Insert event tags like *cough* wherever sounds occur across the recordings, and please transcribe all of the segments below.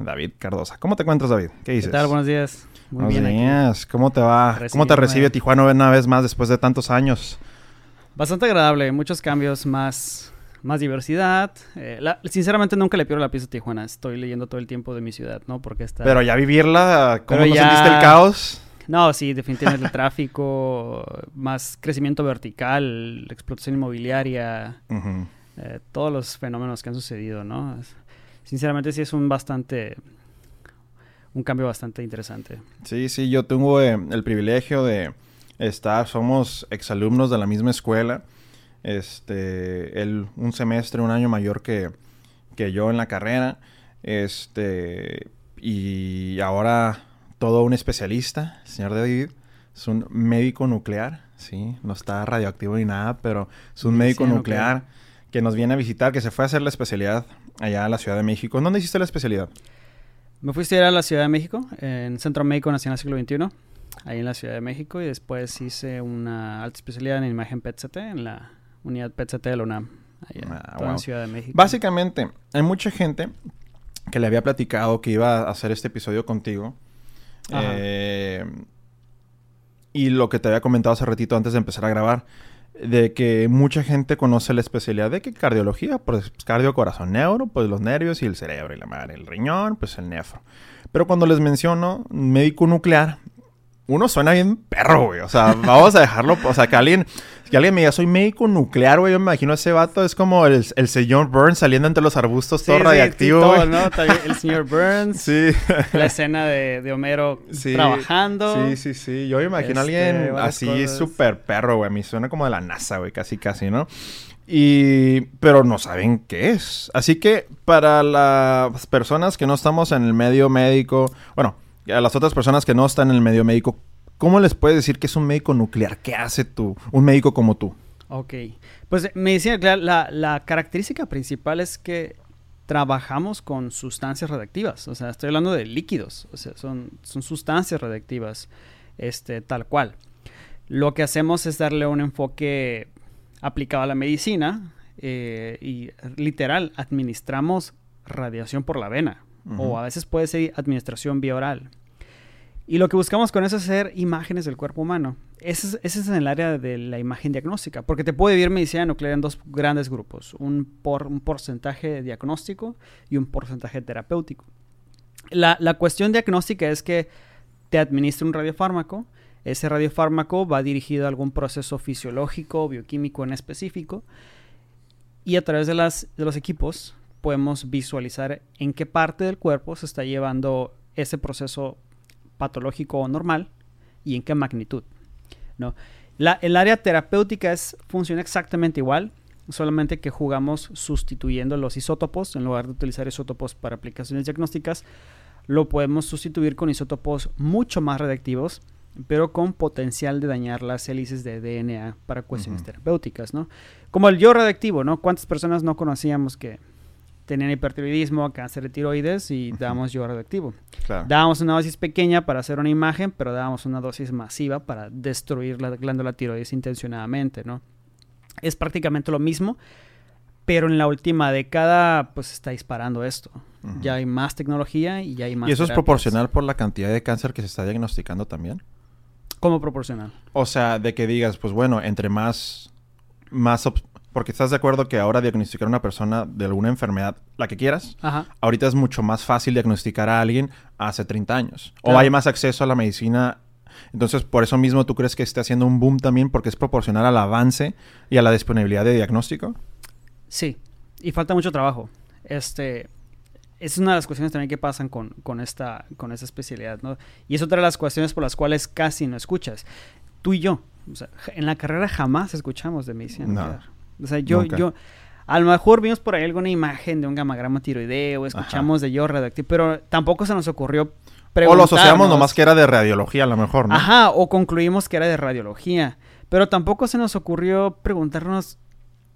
David Cardosa. ¿Cómo te encuentras, David? ¿Qué dices? ¿Qué tal? Buenos días. Muy Buenos bien días. ¿Cómo te va? ¿Cómo te recibe Tijuana una vez más después de tantos años? Bastante agradable. Muchos cambios, más, más diversidad. Eh, sinceramente nunca le pierdo la pieza a Tijuana. Estoy leyendo todo el tiempo de mi ciudad, ¿no? Porque está... Pero ya vivirla, ¿cómo no sentiste el caos? No, sí, definitivamente el *laughs* tráfico, más crecimiento vertical, explotación inmobiliaria, eh, todos los fenómenos que han sucedido, ¿no? Sinceramente sí es un bastante un cambio bastante interesante. Sí, sí, yo tengo eh, el privilegio de estar, somos exalumnos de la misma escuela. Este, él un semestre, un año mayor que, que yo en la carrera. Este, y ahora todo un especialista, señor David, es un médico nuclear, sí, no está radioactivo ni nada, pero es un médico nuclear que nos viene a visitar, que se fue a hacer la especialidad allá a la Ciudad de México. ¿Dónde hiciste la especialidad? Me fui a estudiar a la Ciudad de México, en Centro Médico Nacional Siglo XXI, ahí en la Ciudad de México, y después hice una alta especialidad en imagen PET-CT, en la unidad PET-CT de la UNAM, allá ah, en Ciudad de México. Básicamente, hay mucha gente que le había platicado que iba a hacer este episodio contigo. Eh, y lo que te había comentado hace ratito antes de empezar a grabar, de que mucha gente conoce la especialidad de que cardiología, pues cardio, corazón, neuro, pues los nervios y el cerebro y la madre, el riñón, pues el nefro. Pero cuando les menciono médico nuclear, uno suena bien perro, güey. O sea, vamos a dejarlo. O sea, que alguien, que alguien me diga, soy médico nuclear, güey. Yo me imagino ese vato es como el, el señor Burns saliendo entre los arbustos, todo radiactivo. Sí, todo, ¿no? El señor Burns. *laughs* sí. La escena de, de Homero trabajando. Sí, sí, sí. Yo me imagino a alguien este, así súper perro, güey. A mí suena como de la NASA, güey, casi, casi, ¿no? Y, pero no saben qué es. Así que para las personas que no estamos en el medio médico, bueno, a las otras personas que no están en el medio médico, ¿cómo les puedes decir que es un médico nuclear? ¿Qué hace tú, un médico como tú? Ok, pues medicina nuclear, la, la característica principal es que trabajamos con sustancias radiactivas, o sea, estoy hablando de líquidos, o sea, son, son sustancias radiactivas, este, tal cual. Lo que hacemos es darle un enfoque aplicado a la medicina eh, y literal, administramos radiación por la vena o a veces puede ser administración vía oral. Y lo que buscamos con eso es hacer imágenes del cuerpo humano. Ese es, en el área de la imagen diagnóstica, porque te puede dividir medicina nuclear en dos grandes grupos, un, por, un porcentaje diagnóstico y un porcentaje terapéutico. La, la cuestión diagnóstica es que te administra un radiofármaco, ese radiofármaco va dirigido a algún proceso fisiológico bioquímico en específico, y a través de, las, de los equipos podemos visualizar en qué parte del cuerpo se está llevando ese proceso patológico o normal y en qué magnitud. ¿no? el área terapéutica es, funciona exactamente igual, solamente que jugamos sustituyendo los isótopos, en lugar de utilizar isótopos para aplicaciones diagnósticas, lo podemos sustituir con isótopos mucho más radiactivos, pero con potencial de dañar las hélices de DNA para cuestiones terapéuticas, ¿no? Como el yo radiactivo, ¿no? ¿Cuántas personas no conocíamos que tenían hipertiroidismo, cáncer de tiroides y dábamos yo radioactivo. Dábamos una dosis pequeña para hacer una imagen, pero dábamos una dosis masiva para destruir la glándula tiroides intencionadamente, ¿no? Es prácticamente lo mismo, pero en la última década pues está disparando esto. Ya hay más tecnología y ya hay más... ¿Y eso es proporcional por la cantidad de cáncer que se está diagnosticando también? ¿Cómo proporcional? O sea, de que digas, pues bueno, entre más, más porque estás de acuerdo que ahora diagnosticar a una persona de alguna enfermedad, la que quieras, ahorita es mucho más fácil diagnosticar a alguien hace 30 años. O hay más acceso a la medicina. Entonces, por eso mismo, ¿tú crees que esté haciendo un boom también porque es proporcional al avance y a la disponibilidad de diagnóstico? Sí, y falta mucho trabajo. Este, es una de las cuestiones también que pasan con, con, esta, con esta especialidad, ¿no? Y es otra de las cuestiones por las cuales casi no escuchas. Tú y yo, en la carrera jamás escuchamos de medicina. No. O sea, yo, yo, a lo mejor vimos por ahí alguna imagen de un gamagrama tiroideo, escuchamos de yo radioactivo, pero tampoco se nos ocurrió O lo asociamos nomás que era de radiología, a lo mejor, ¿no? Ajá, o concluimos que era de radiología. Pero tampoco se nos ocurrió preguntarnos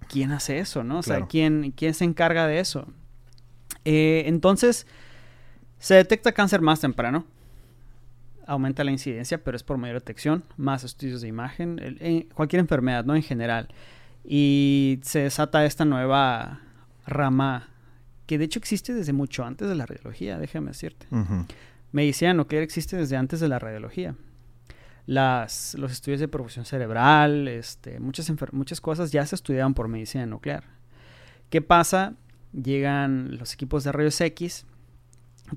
quién hace eso, ¿no? O sea, quién, quién se encarga de eso. Eh, entonces, se detecta cáncer más temprano. Aumenta la incidencia, pero es por mayor detección, más estudios de imagen, cualquier enfermedad, ¿no? En general y se desata esta nueva rama que de hecho existe desde mucho antes de la radiología, déjame decirte. Ujú. Medicina nuclear existe desde antes de la radiología. Las, los estudios de perfusión cerebral, este, muchas, muchas cosas ya se estudiaban por medicina nuclear. ¿Qué pasa? Llegan los equipos de rayos X,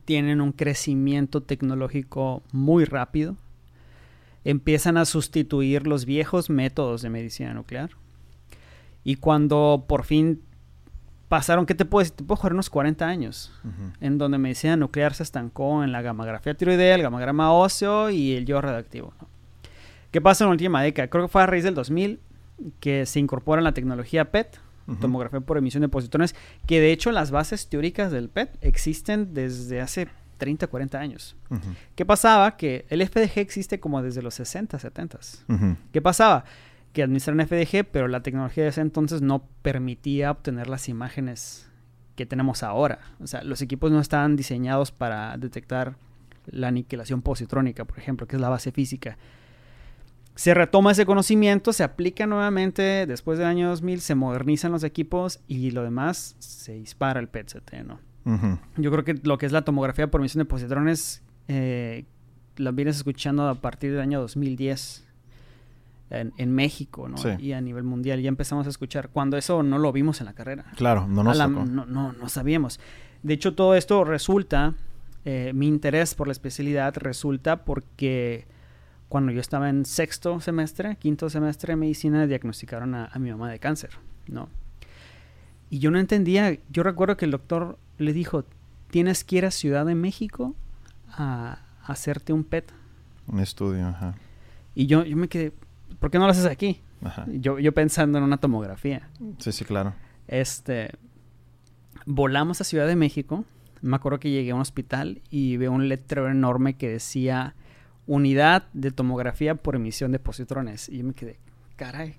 tienen un crecimiento tecnológico muy rápido, empiezan a sustituir los viejos métodos de medicina nuclear. Y cuando por fin pasaron, ¿qué te puedo decir? Te puedo jugar unos 40 años en donde medicina nuclear se estancó en la gamografía tiroidea, el gamograma óseo y el yo radioactivo. ¿no? ¿Qué pasa en la última década? Creo que fue a raíz del 2000 que se incorpora la tecnología PET, tomografía por emisión de positrones, que de hecho las bases teóricas del PET existen desde hace 30, 40 años. ¿Qué pasaba? Que el FDG existe como desde los 60, 70. Ujú. ¿Qué pasaba? Que administraron FDG, pero la tecnología de ese entonces no permitía obtener las imágenes que tenemos ahora. O sea, los equipos no estaban diseñados para detectar la aniquilación positrónica, por ejemplo, que es la base física. Se retoma ese conocimiento, se aplica nuevamente después del año 2000, se modernizan los equipos y lo demás se dispara el PET-CT, ¿no? Yo creo que lo que es la tomografía por emisión de positrones eh, la vienes escuchando a partir del año 2010 en, en México, ¿no? Sí. Y a nivel mundial ya empezamos a escuchar. Cuando eso no lo vimos en la carrera. Claro, no nos la- tocó. no, no, no sabíamos. De hecho, todo esto resulta, eh, mi interés por la especialidad resulta porque cuando yo estaba en sexto semestre, quinto semestre de medicina, diagnosticaron a, a mi mamá de cáncer, ¿no? Y yo no entendía, yo recuerdo que el doctor le dijo, tienes que ir a Ciudad de México a, a hacerte un PET. Un estudio, ajá. Y yo, yo me quedé, ¿por qué no lo haces aquí? Ajá. Yo, yo pensando en una tomografía. Sí, sí, claro. Este, volamos a Ciudad de México. Me acuerdo que llegué a un hospital y veo un letrero enorme que decía unidad de tomografía por emisión de positrones. Y yo me quedé, caray,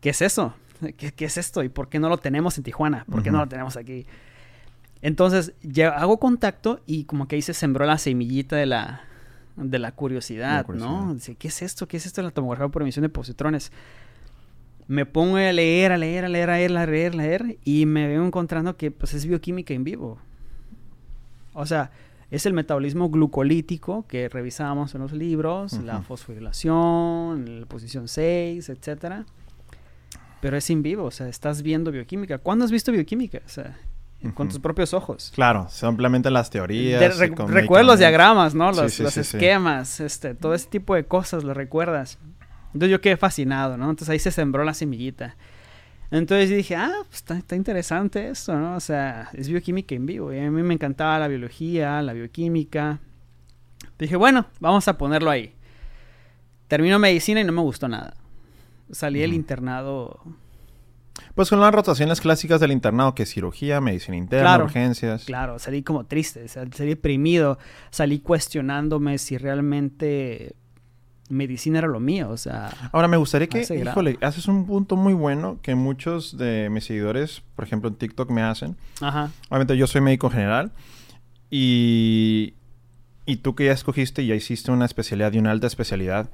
¿qué es eso? ¿Qué, qué es esto? ¿Y por qué no lo tenemos en Tijuana? ¿Por qué no lo tenemos aquí? Entonces, ya hago contacto y como que ahí se sembró la semillita de la, de la curiosidad, La curiosidad. ¿no? Dice, ¿qué es esto? ¿Qué es esto de la tomografía por emisión de positrones? Me pongo a leer, a leer, a leer, a leer, a leer, a leer y me veo encontrando que pues es bioquímica en vivo. O sea, es el metabolismo glucolítico que revisábamos en los libros, la fosforilación, la posición 6, etcétera. Pero es en vivo, o sea, estás viendo bioquímica. ¿Cuándo has visto bioquímica? O sea, con tus propios ojos. Claro, simplemente las teorías. Re- recuerdas los diagramas, ¿no? Los, sí, los sí, sí. esquemas, este, todo ese tipo de cosas, lo recuerdas. Entonces yo quedé fascinado, ¿no? Entonces ahí se sembró la semillita. Entonces dije, ah, pues está, está interesante esto, ¿no? O sea, es bioquímica en vivo. Y a mí me encantaba la biología, la bioquímica. Dije, bueno, vamos a ponerlo ahí. Termino medicina y no me gustó nada. Salí del internado Pues con las rotaciones clásicas del internado, que es cirugía, medicina interna, Claro. urgencias. Claro, salí como triste, sal- salí deprimido, salí cuestionándome si realmente medicina era lo mío, o sea, Ahora, me gustaría que, ese grado. híjole, haces un punto muy bueno que muchos de mis seguidores, por ejemplo, en TikTok me hacen. ajá, Obviamente yo soy médico general y, y tú que ya escogiste y ya hiciste una especialidad y una alta especialidad,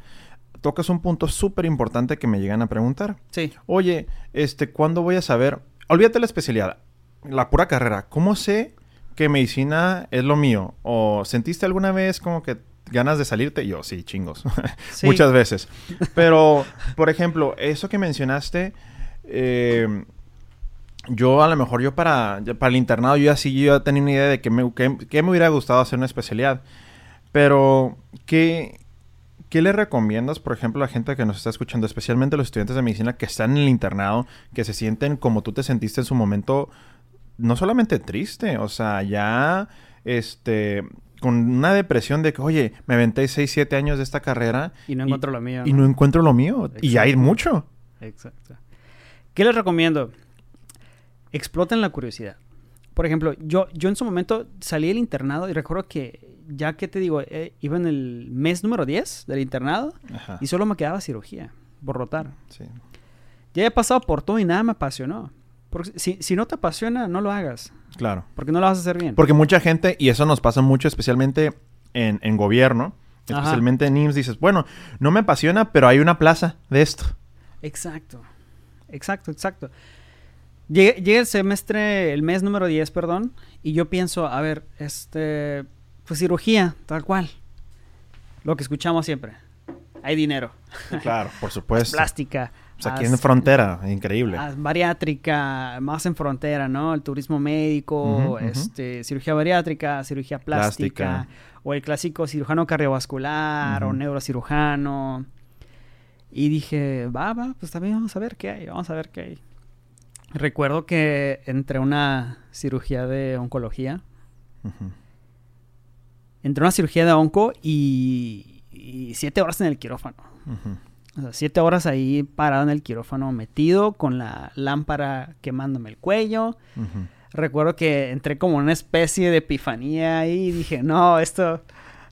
tocas un punto súper importante que me llegan a preguntar. sí, Oye, este, ¿cuándo voy a saber? Olvídate la especialidad, la pura carrera. ¿Cómo sé que medicina es lo mío? ¿O sentiste alguna vez como que ganas de salirte? Yo, sí, chingos. *laughs* sí, Muchas veces. Pero, por ejemplo, eso que mencionaste, eh, yo a lo mejor yo para, para el internado, yo ya sí yo ya tenía una idea de que me, que, que me hubiera gustado hacer una especialidad. Pero, ¿qué, ¿qué le recomiendas, por ejemplo, a la gente que nos está escuchando, especialmente los estudiantes de medicina que están en el internado, que se sienten como tú te sentiste en su momento, no solamente triste, o sea, ya, este, con una depresión de que, oye, me aventé 6, 7 años de esta carrera y no encuentro lo mío. y no encuentro lo mío. Y hay mucho. Exacto. ¿Qué les recomiendo? Exploten la curiosidad. Por ejemplo, yo, yo en su momento salí del internado y recuerdo que, ya que te digo, eh, iba en el mes número 10 del internado Ajá. y solo me quedaba cirugía por rotar. Sí. Ya he pasado por todo y nada me apasionó. Porque si, si no te apasiona, no lo hagas. Claro. Porque no lo vas a hacer bien. Porque mucha gente, y eso nos pasa mucho, especialmente en, en gobierno, Ajá. especialmente en IMSS, dices, bueno, no me apasiona, pero hay una plaza de esto. Exacto. Exacto, exacto. Llega, el semestre, el mes número 10, perdón, y yo pienso, a ver, este, pues cirugía, tal cual. Lo que escuchamos siempre. Hay dinero. Claro, por supuesto. Plástica. O sea, aquí en frontera, increíble. Bariátrica, más en frontera, ¿no? El turismo médico, este, cirugía bariátrica, cirugía plástica, o el clásico cirujano cardiovascular o neurocirujano. Y dije, va, va, pues también vamos a ver qué hay, vamos a ver qué hay. Recuerdo que entré a una cirugía de oncología. Entré a una cirugía de onco y, siete horas en el quirófano. O sea, siete horas ahí parado en el quirófano, metido con la lámpara quemándome el cuello. Recuerdo que entré como una especie de epifanía y dije, no, esto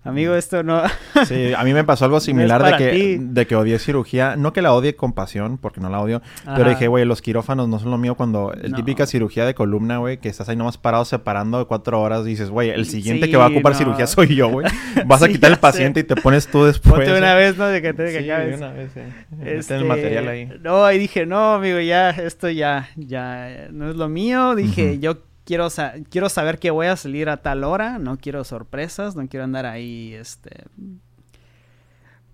Amigo, esto no. sí, a mí me pasó algo *laughs* similar de, que, de que odié cirugía. No que la odie con pasión, porque no la odio. Pero dije, güey, los quirófanos no son lo mío cuando. El típica cirugía de columna, güey, que estás ahí nomás parado separando de cuatro horas. Y dices, güey, el siguiente que va a ocupar cirugía soy yo, güey. *laughs* Vas a quitar el paciente y te pones tú después. Ponte una vez, ¿no? De que te sí, una vez, sí. Este, el material ahí. No, ahí dije, no, amigo, ya, esto ya, ya no es lo mío. Dije, yo quiero, quiero saber que voy a salir a tal hora, no quiero sorpresas, no quiero andar ahí, este,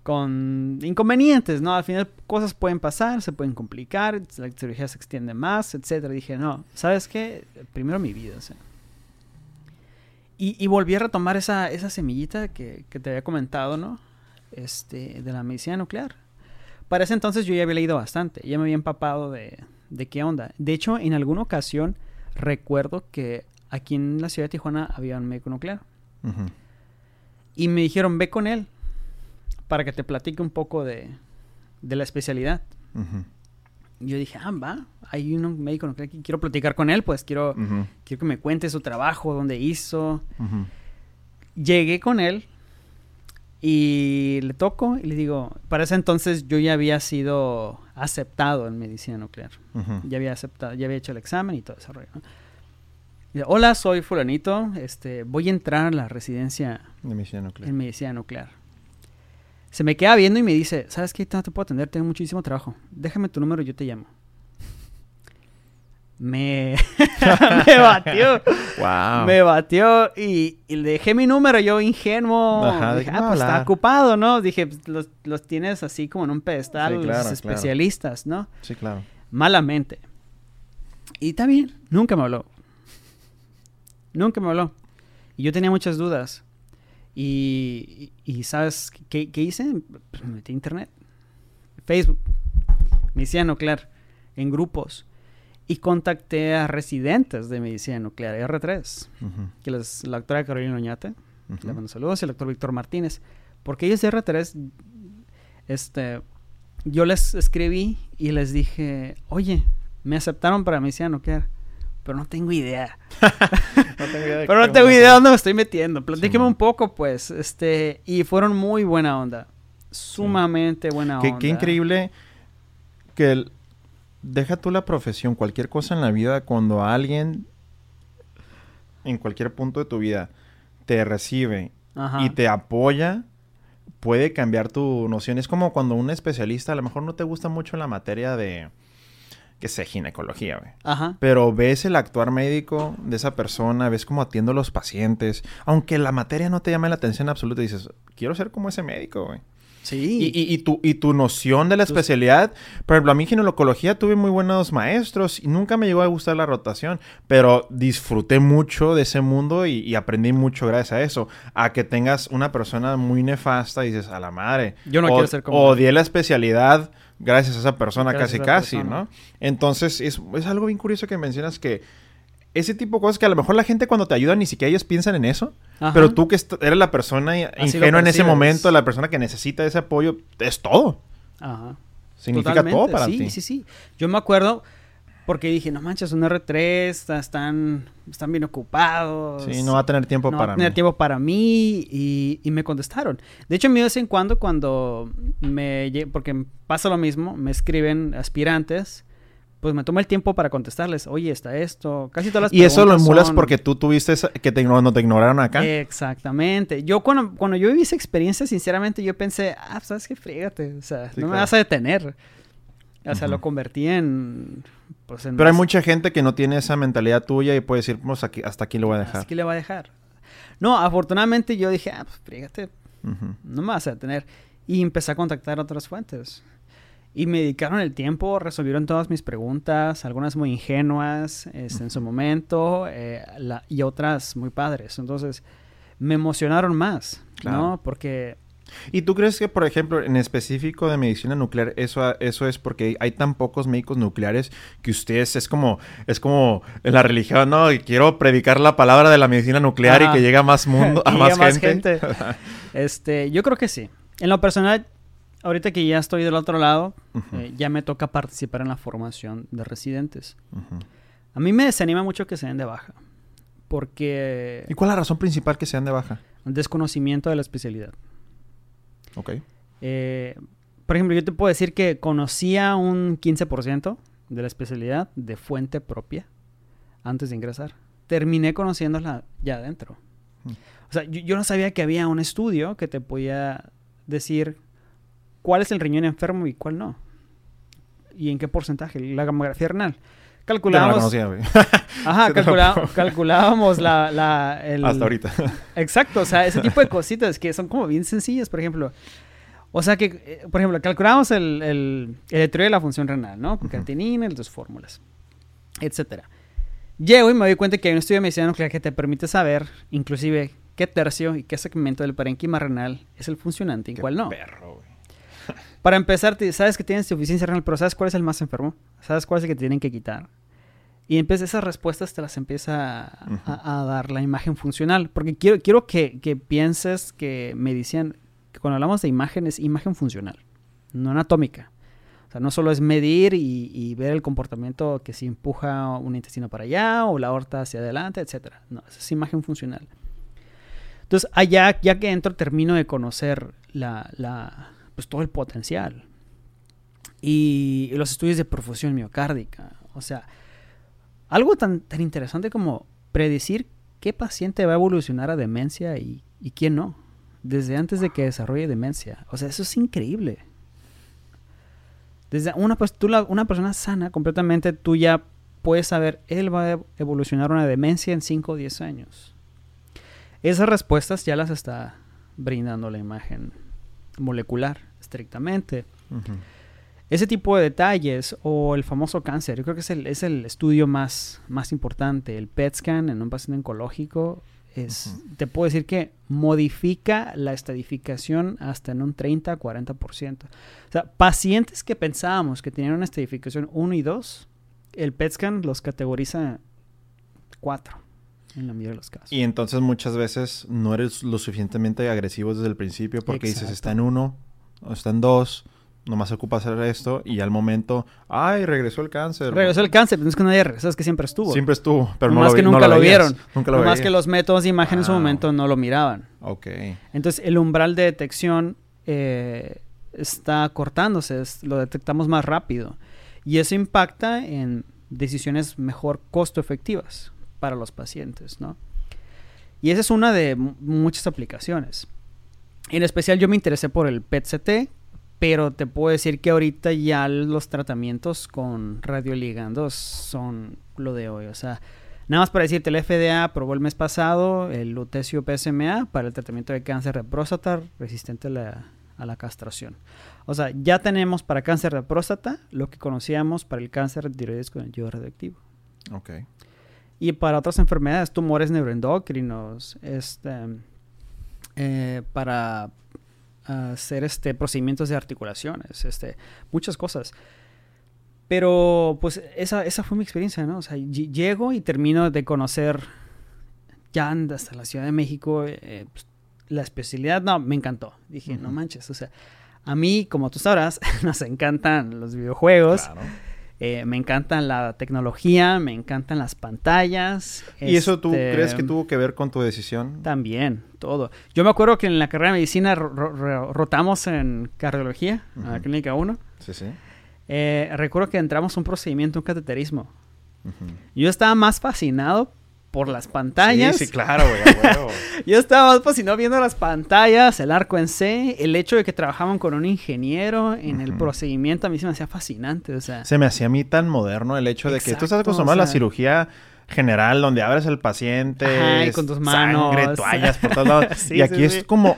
con inconvenientes, ¿no? Al final cosas pueden pasar, se pueden complicar, la cirugía se extiende más, etcétera. Dije, no, ¿sabes qué? Primero mi vida, o sea. Y, volví a retomar esa, esa semillita que, te había comentado, ¿no? Este, de la medicina nuclear. Para ese entonces yo ya había leído bastante, ya me había empapado de, de qué onda. De hecho, en alguna ocasión recuerdo que aquí en la ciudad de Tijuana había un médico nuclear. Y me dijeron, ve con él para que te platique un poco de, la especialidad. yo dije, ah, va, hay un médico nuclear que quiero platicar con él, pues quiero, quiero que me cuente su trabajo, dónde hizo. Llegué con él y le toco y le digo, para ese entonces yo ya había sido aceptado en medicina nuclear. Ya había aceptado, ya había hecho el examen y todo ese rollo. Hola, soy fulanito, este, voy a entrar a la residencia de medicina nuclear. en medicina nuclear. Se me queda viendo y me dice, ¿sabes qué? No te puedo atender, tengo muchísimo trabajo. Déjame tu número y yo te llamo me, *laughs* me batió. Me batió y, le dejé mi número, yo ingenuo. dije, ah, pues está ocupado, ¿no? Dije, pues, los, los, tienes así como en un pedestal, los especialistas, ¿no? Sí, claro. Malamente. Y está bien, nunca me habló. Nunca me habló. Y yo tenía muchas dudas. Y, y ¿sabes qué, qué hice? Pues me metí a internet. Facebook. Medicina nuclear. En grupos y contacté a residentes de medicina nuclear, R3, que es la doctora Carolina Oñate, le mando saludos, y el doctor Víctor Martínez, porque ellos de R3, este, yo les escribí y les dije, oye, me aceptaron para medicina nuclear, pero no tengo idea. no tengo idea pero no tengo idea de dónde me estoy metiendo. Platíqueme un poco, pues, este, y fueron muy buena onda, sumamente buena onda. Qué increíble que el deja tú la profesión, cualquier cosa en la vida, cuando alguien en cualquier punto de tu vida te recibe y te apoya, puede cambiar tu noción. Es como cuando un especialista a lo mejor no te gusta mucho la materia de, que sé, ginecología, güey. Ajá. Pero ves el actuar médico de esa persona, ves cómo atiendo a los pacientes, aunque la materia no te llame la atención absoluta, dices, quiero ser como ese médico, güey. Sí. Y, y, tu, y tu noción de la especialidad. Por ejemplo, a mí ginecología tuve muy buenos maestros y nunca me llegó a gustar la rotación, pero disfruté mucho de ese mundo y, aprendí mucho gracias a eso. A que tengas una persona muy nefasta y dices, a la madre. Yo no quiero ser como... Odié la especialidad gracias a esa persona casi casi, ¿no? Entonces, es, es algo bien curioso que mencionas que ese tipo de cosas que a lo mejor la gente cuando te ayuda ni siquiera ellos piensan en eso. Pero tú que eres la persona ingenua en ese momento, la persona que necesita ese apoyo, es todo. Ajá. Significa todo para ti. Sí, sí, sí. Yo me acuerdo porque dije, no manches, un R3, están, están bien ocupados. Sí, no va a tener tiempo para mí. No va a tener tiempo para mí y, y, me contestaron. De hecho, a mí de vez en cuando, cuando me... Porque pasa lo mismo, me escriben aspirantes pues me toma el tiempo para contestarles, oye, está esto, casi todas las Y eso lo emulas porque tú tuviste que te, no, te ignoraron acá. Exactamente. Yo cuando, cuando yo viví esa experiencia, sinceramente, yo pensé, ah, pues, sabes qué, frígate, o sea, no me vas a detener. O sea, lo convertí en... Pues, Pero hay mucha gente que no tiene esa mentalidad tuya y puede decir, pues aquí, hasta aquí lo voy a dejar. Hasta aquí le voy a dejar. No, afortunadamente yo dije, ah, pues fíjate, no me vas a tener. Y empecé a contactar otras fuentes. Y me dedicaron el tiempo, resolvieron todas mis preguntas, algunas muy ingenuas este, en su momento eh, y otras muy padres. Entonces, me emocionaron más, ¿no? Porque... ¿Y tú crees que, por ejemplo, en específico de medicina nuclear, eso, eso es porque hay tan pocos médicos nucleares que ustedes es como, es como en la religión, ¿no? Y quiero predicar la palabra de la medicina nuclear y que llegue a más mundo, *laughs* a más, gente. *laughs* este, yo creo que sí. En lo personal, ahorita que ya estoy del otro lado, eh, ya me toca participar en la formación de residentes. A mí me desanima mucho que se den de baja. Porque... ¿Y cuál es la razón principal que se den de baja? Desconocimiento de la especialidad. Ok. Eh, por ejemplo, yo te puedo decir que conocía un 15% de la especialidad de fuente propia antes de ingresar. Terminé conociéndola ya adentro. O sea, yo, no sabía que había un estudio que te podía decir cuál es el riñón enfermo y cuál no. Y en qué porcentaje. La gamografía renal. Calculábamos. *laughs* Ajá, *laughs* calculábamos la, la *laughs* Hasta ahorita. Exacto, o sea, ese tipo de cositas que son como bien sencillas, por ejemplo. O sea que, eh, por ejemplo, calculábamos el, el, el de la función renal, ¿no? Con creatinina, las dos fórmulas, etcétera. Llego y me doy cuenta que hay un estudio de medicina nuclear que te permite saber, inclusive, qué tercio y qué segmento del parénquima renal es el funcionante y cuál no. Perro, Para empezar, sabes que tienes insuficiencia renal, pero ¿sabes cuál es el más enfermo? ¿Sabes cuál es el que te tienen que quitar? Y empieza esas respuestas te las empieza a, dar la imagen funcional. Porque quiero, quiero que, que pienses que medicina, que cuando hablamos de imagen es imagen funcional, no anatómica. O sea, no solo es medir y, y, ver el comportamiento que si empuja un intestino para allá o la aorta hacia adelante, etc. No, es imagen funcional. Entonces, allá, ya que entro, termino de conocer la, la, pues, todo el potencial. Y, los estudios de perfusión miocárdica. O sea, algo tan, tan interesante como predecir qué paciente va a evolucionar a demencia y, y quién no. Desde antes de que desarrolle demencia. O sea, eso es increíble. Desde una, pues, tú una persona sana completamente, tú ya puedes saber, él va a evolucionar una demencia en 5 o 10 años. Esas respuestas ya las está brindando la imagen molecular estrictamente. Ese tipo de detalles o el famoso cáncer, yo creo que es el, es el estudio más, más importante. El PET scan en un paciente oncológico es, te puedo decir que modifica la estadificación hasta en un 30-40%. O sea, pacientes que pensábamos que tenían una estadificación 1 y 2, el PET scan los categoriza 4 en la mayoría de los casos. Y entonces muchas veces no eres lo suficientemente agresivo desde el principio porque dices está en uno o está en dos, nomás se ocupa hacer esto y al momento, ay, regresó el cáncer. Regresó el cáncer, no es que nadie regresó, es que siempre estuvo. Siempre estuvo, pero no, más que nunca lo, vieron. Nunca lo más que los métodos de imagen en su momento no lo miraban. Ok. Entonces el umbral de detección eh, está cortándose, lo detectamos más rápido. Y eso impacta en decisiones mejor costo efectivas para los pacientes, ¿no? Y esa es una de muchas aplicaciones. En especial yo me interesé por el PET-CT, pero te puedo decir que ahorita ya los tratamientos con radioligandos son lo de hoy. O sea, nada más para decirte, el FDA aprobó el mes pasado el lutecio PSMA para el tratamiento de cáncer de próstata resistente a la, a la castración. O sea, ya tenemos para cáncer de próstata lo que conocíamos para el cáncer de tiroides con el yodo radioactivo. Ok. Y para otras enfermedades, tumores neuroendocrinos, este, eh, para hacer este, procedimientos de articulaciones, este, muchas cosas. Pero pues esa, esa fue mi experiencia, ¿no? O sea, llego y termino de conocer ya hasta la Ciudad de México, eh, pues, la especialidad, no, me encantó. Dije, no manches, o sea, a mí, como tú sabrás, *laughs* nos encantan los videojuegos. Claro. Eh, me encantan la tecnología, me encantan las pantallas. ¿Y eso tú este, crees que tuvo que ver con tu decisión? También, todo. Yo me acuerdo que en la carrera de medicina rotamos en cardiología, en la clínica 1. Sí, sí. Eh, recuerdo que entramos un procedimiento, un cateterismo. Yo estaba más fascinado por las pantallas. Sí, sí, claro, güey. *laughs* yo estaba pues si no viendo las pantallas, el arco en C, el hecho de que trabajaban con un ingeniero en el procedimiento a mí se me hacía fascinante, o sea. Se me hacía a mí tan moderno el hecho de que tú estás acostumbrado a la cirugía general donde abres el paciente, con tus manos, sangre, *laughs* toallas por todos lados. *laughs* y aquí es como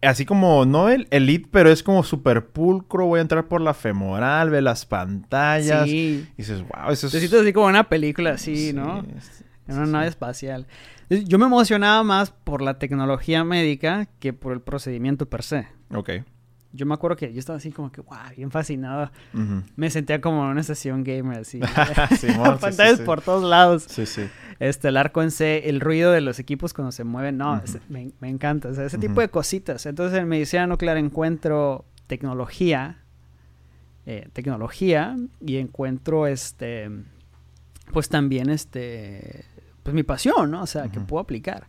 así como, no el elite, pero es como súper pulcro. Voy a entrar por la femoral, ve las pantallas. Y dices, wow, eso es. Te sientes así como una película así, ¿no? En una nave espacial. Yo me emocionaba más por la tecnología médica que por el procedimiento per se. Ok. Yo me acuerdo que yo estaba así como que, wow, bien fascinado. Me sentía como en una estación gamer, así. *laughs* *laughs* sí, Pantallas por todos lados. Sí, sí. Este, el arco en C, el ruido de los equipos cuando se mueven, no, me, encanta. O sea, ese tipo de cositas. Entonces, en medicina nuclear encuentro tecnología, eh, tecnología, y encuentro, este, pues también, este, pues mi pasión, ¿no? O sea, que puedo aplicar.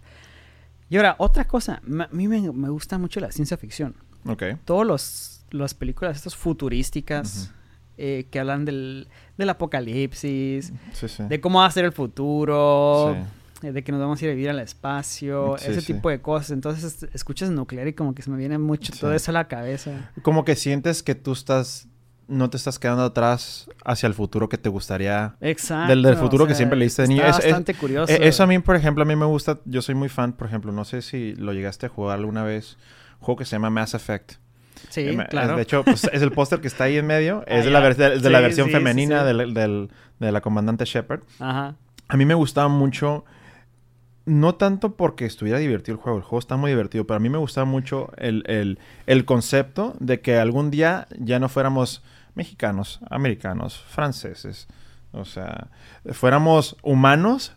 Y ahora, otra cosa, a mí me, me gusta mucho la ciencia ficción. Ok. Todas los, las películas estas futurísticas eh, que hablan del, del apocalipsis, de cómo va a ser el futuro, eh, de que nos vamos a ir a vivir al espacio, ese tipo de cosas. Entonces escuchas nuclear y como que se me viene mucho todo eso a la cabeza. Como que sientes que tú estás no te estás quedando atrás hacia el futuro que te gustaría. Exacto. Del, del futuro que siempre leíste de niño. Es bastante curioso. E, eso a mí, por ejemplo, a mí me gusta. Yo soy muy fan, por ejemplo, no sé si lo llegaste a jugar alguna vez juego que se llama Mass Effect. Sí, eh, claro. De hecho, pues, es el póster que está ahí en medio. *laughs* Ah, es de, la, de la, versión femenina de la comandante Shepard. Ajá. A mí me gustaba mucho... No tanto porque estuviera divertido el juego, el juego está muy divertido, pero a mí me gustaba mucho el, el concepto de que algún día ya no fuéramos mexicanos, americanos, franceses, o sea, fuéramos humanos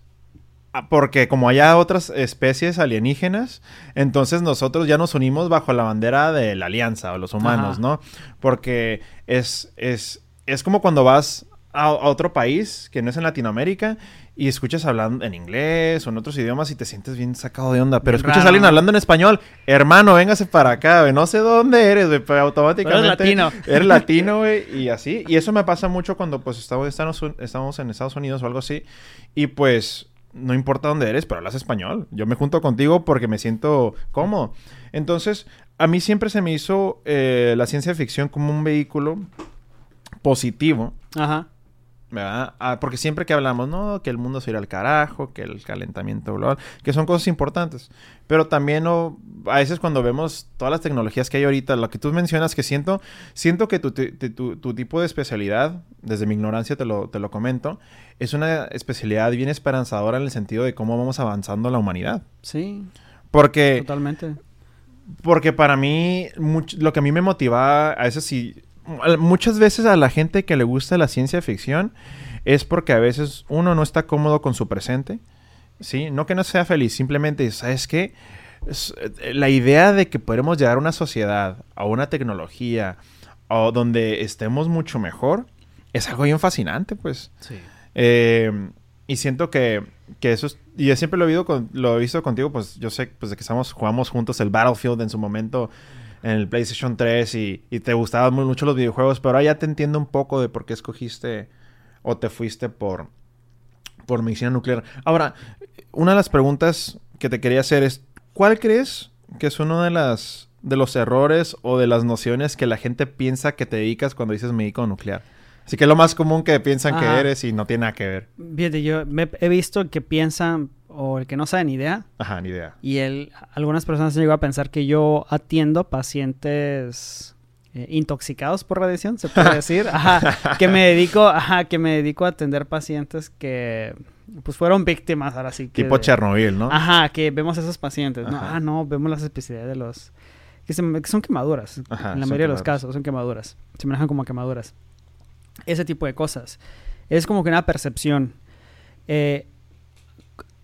Ah, porque como hay otras especies alienígenas, entonces nosotros ya nos unimos bajo la bandera de la alianza o los humanos, ¿no? Porque es, es, es como cuando vas a, otro país que no es en Latinoamérica y escuchas hablando en inglés o en otros idiomas y te sientes bien sacado de onda. Pero escuchas a alguien hablando en español, hermano, véngase para acá, güey. No sé dónde eres, güey, pero automáticamente. eres latino. Eres latino, güey, y así. Y eso me pasa mucho cuando pues estamos, estamos en Estados Unidos o algo así. Y pues no importa dónde eres, pero hablas español. Yo me junto contigo porque me siento cómodo. Entonces, a mí siempre se me hizo eh, la ciencia ficción como un vehículo positivo. Ajá. ¿Verdad? Ah, porque siempre que hablamos, no, que el mundo se irá al carajo, que el calentamiento global, que son cosas importantes. Pero también a veces cuando vemos todas las tecnologías que hay ahorita, lo que tú mencionas, que siento, siento que tu, tu, tipo de especialidad, desde mi ignorancia te lo, te lo comento, es una especialidad bien esperanzadora en el sentido de cómo vamos avanzando la humanidad. Sí. Porque... Totalmente. Porque para mí, lo que a mí me motiva, a veces sí muchas veces a la gente que le gusta la ciencia ficción es porque a veces uno no está cómodo con su presente, ¿sí? No que no sea feliz, simplemente, ¿sabes qué? Eh, la idea de que podemos llegar a una sociedad, a una tecnología, o donde estemos mucho mejor, es algo bien fascinante, pues. Sí. Eh, y siento que, que eso es, y yo siempre lo he, visto lo he visto contigo, pues yo sé pues de que estamos, jugamos juntos el Battlefield en su momento en el PlayStation 3 y, te gustaban muy mucho los videojuegos, pero ahora ya te entiendo un poco de por qué escogiste o te fuiste por, por medicina nuclear. Ahora, una de las preguntas que te quería hacer es, ¿cuál crees que es uno de las de los errores o de las nociones que la gente piensa que te dedicas cuando dices médico nuclear? Así que es lo más común que piensan que eres y no tiene nada que ver. Fíjate, yo he visto que piensan o el que no sabe ni idea. Ajá, ni idea. Y él, algunas personas han llegado a pensar que yo atiendo pacientes eh, intoxicados por radiación, se puede *laughs* decir. Ajá, que me dedico, ajá, que me dedico a atender pacientes que pues fueron víctimas ahora sí que tipo Chernobyl, ¿no? Ajá, que vemos a esos pacientes, ¿no? Ah, no, vemos las especialidades de los que, son quemaduras. Ajá, en la mayoría de los casos son quemaduras. Se manejan como quemaduras. Ese tipo de cosas. Es como que una percepción. Eh,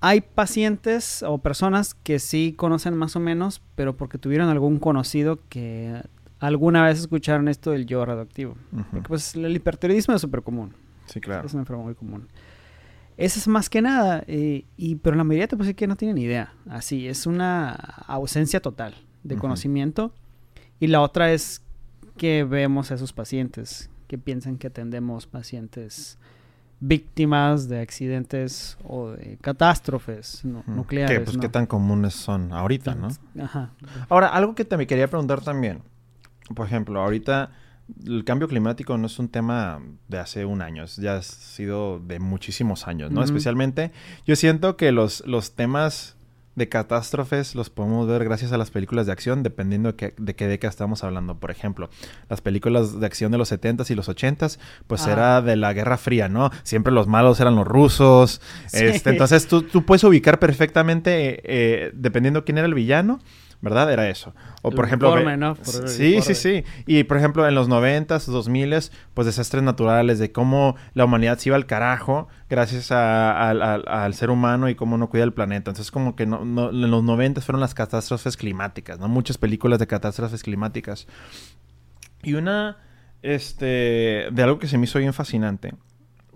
hay pacientes o personas que sí conocen más o menos, pero porque tuvieron algún conocido que alguna vez escucharon esto del yo radioactivo. Porque pues el hipertiroidismo es súper común. Sí, claro. Es una enfermedad muy común. Esa es más que nada, eh, y, pero la mayoría te puede decir que no tienen idea. Así, es una ausencia total de conocimiento. Y la otra es que vemos a esos pacientes, que piensan que atendemos pacientes víctimas de accidentes o de catástrofes nucleares. Que, pues, qué tan comunes son ahorita, ¿no? Ajá. Ahora, algo que te me quería preguntar también. Por ejemplo, ahorita el cambio climático no es un tema de hace un año, ya ha sido de muchísimos años, ¿no? Especialmente, yo siento que los, los temas de catástrofes los podemos ver gracias a las películas de acción, dependiendo de, qué, de qué década estamos hablando. Por ejemplo, las películas de acción de los 70s y los 80s, pues era de la Guerra Fría, ¿no? Siempre los malos eran los rusos. Este, entonces tú, tú, puedes ubicar perfectamente, eh, dependiendo quién era el villano, ¿verdad? Era eso. O por ejemplo... sí, sí, sí. Y por ejemplo, en los 90s, 2000 pues desastres naturales, de cómo la humanidad se iba al carajo gracias al ser humano y cómo no cuida el planeta. Entonces como que no, en los 90 fueron las catástrofes climáticas, ¿no? Muchas películas de catástrofes climáticas. Y una, este, de algo que se me hizo bien fascinante.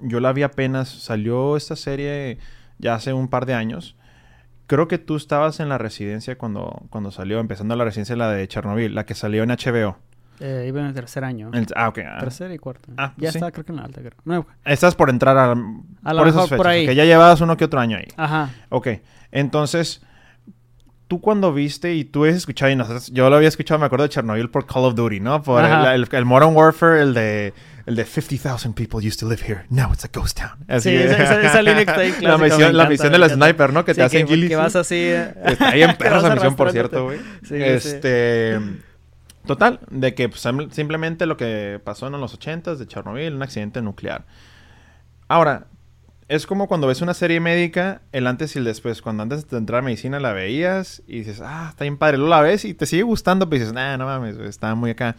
Yo la vi apenas, salió esta serie ya hace un par de años Creo que tú estabas en la residencia cuando, cuando salió, empezando la residencia, la de Chernobyl, la que salió en HBO. Eh, iba en el tercer año. ah, ok. Ah. Tercer y cuarto. Ah, ya está, creo que en la alta. Creo. Estás por entrar a, a por esas fechas, por ahí. Que ya llevabas uno que otro año ahí. Ajá. Ok. Entonces, tú cuando viste y tú has escuchado, y nosotros, yo lo había escuchado, me acuerdo de Chernobyl por Call of Duty, ¿no? Por el, el, Modern Warfare, el de el de 50,000 people used to live here. Now it's a ghost town. sí, esa, esa, línea está ahí *laughs* La misión, la misión del sniper, ¿no? Que te hacen que, que vas así... Eh. Está ahí en perro esa misión, por cierto, güey. Sí, este... Total, de que pues, simplemente lo que pasó en los 80s de Chernobyl, un accidente nuclear. Ahora, es como cuando ves una serie médica, el antes y el después. Cuando antes de entrar a medicina la veías y dices, ah, está bien padre. Luego la ves y te sigue gustando, pero dices, nah, no mames, está muy acá.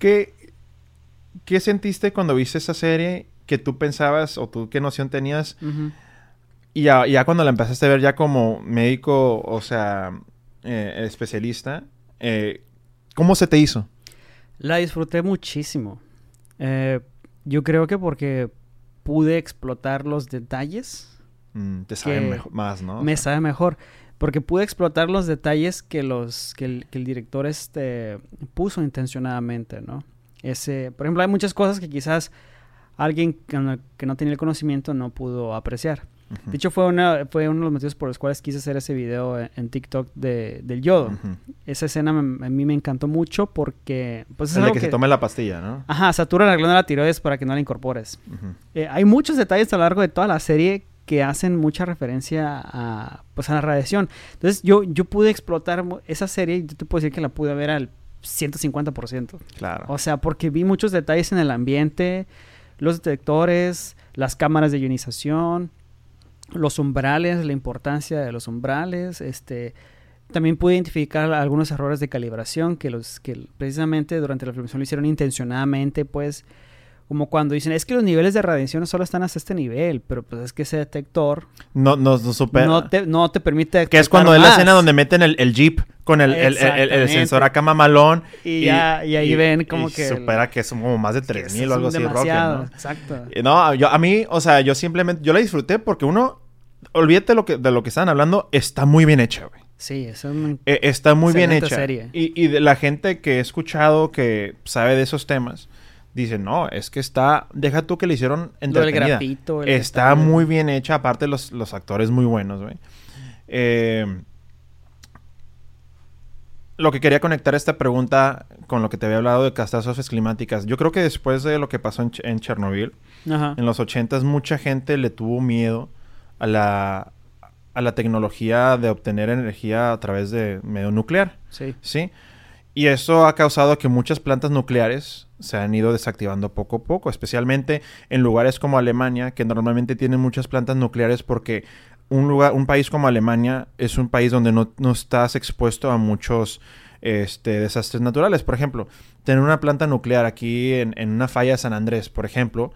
¿Qué, ¿Qué sentiste cuando viste esa serie que tú pensabas o tú qué noción tenías? Y ya, cuando la empezaste a ver ya como médico, o sea, eh, especialista, eh, ¿cómo se te hizo? La disfruté muchísimo. Eh, yo creo que porque pude explotar los detalles. Mm, te sabe más, ¿no? me sabe mejor. Porque pude explotar los detalles que, los, que, el, que el director este, puso intencionadamente, ¿no? Ese, por ejemplo, hay muchas cosas que quizás alguien que no, tenía el conocimiento no pudo apreciar. De hecho, fue, una, fue uno de los motivos por los cuales quise hacer ese video en, TikTok de, del yodo. Esa escena a mí me encantó mucho porque... Pues, es de que, se tome la pastilla, ¿no? Ajá, satura la glándula tiroides para que no la incorpores. Eh, hay muchos detalles a lo largo de toda la serie que hacen mucha referencia a, pues, a la radiación. Entonces, yo, yo pude explotar esa serie yo te puedo decir que la pude ver al 150%. Claro. O sea, porque vi muchos detalles en el ambiente, los detectores, las cámaras de ionización, los umbrales, la importancia de los umbrales, este también pude identificar algunos errores de calibración que los que precisamente durante la filmación lo hicieron intencionadamente, pues como cuando dicen, es que los niveles de radiación solo están hasta este nivel, pero pues es que ese detector... No, no, supera. No te, no te permite... Que es cuando es la escena donde meten el, el jeep con el, el, el, sensor acá mamalón. Y, y, ya, y ahí ven como que... supera que es como más de 3000 o algo así, Rocket, ¿no? Exacto. No, yo, a mí, o sea, yo simplemente... Yo la disfruté porque uno... Olvídate lo que, de lo que estaban hablando. Está muy bien hecha, güey. Sí, es un e, Está muy bien hecha. Serie. Y, y de la gente que he escuchado que sabe de esos temas Dice, no, es que está, deja tú que le hicieron entretenida. grafito, está muy bien hecha, aparte los, los actores muy buenos, güey. Eh, lo que quería conectar esta pregunta con lo que te había hablado de catástrofes climáticas. Yo creo que después de lo que pasó en, Chernobyl, en los 80 mucha gente le tuvo miedo a la, a la tecnología de obtener energía a través de medio nuclear. Sí. ¿Sí? Y eso ha causado que muchas plantas nucleares se han ido desactivando poco a poco, especialmente en lugares como Alemania, que normalmente tienen muchas plantas nucleares porque un, lugar, un país como Alemania es un país donde no, estás expuesto a muchos este, desastres naturales. Por ejemplo, tener una planta nuclear aquí en, una falla de San Andrés, por ejemplo,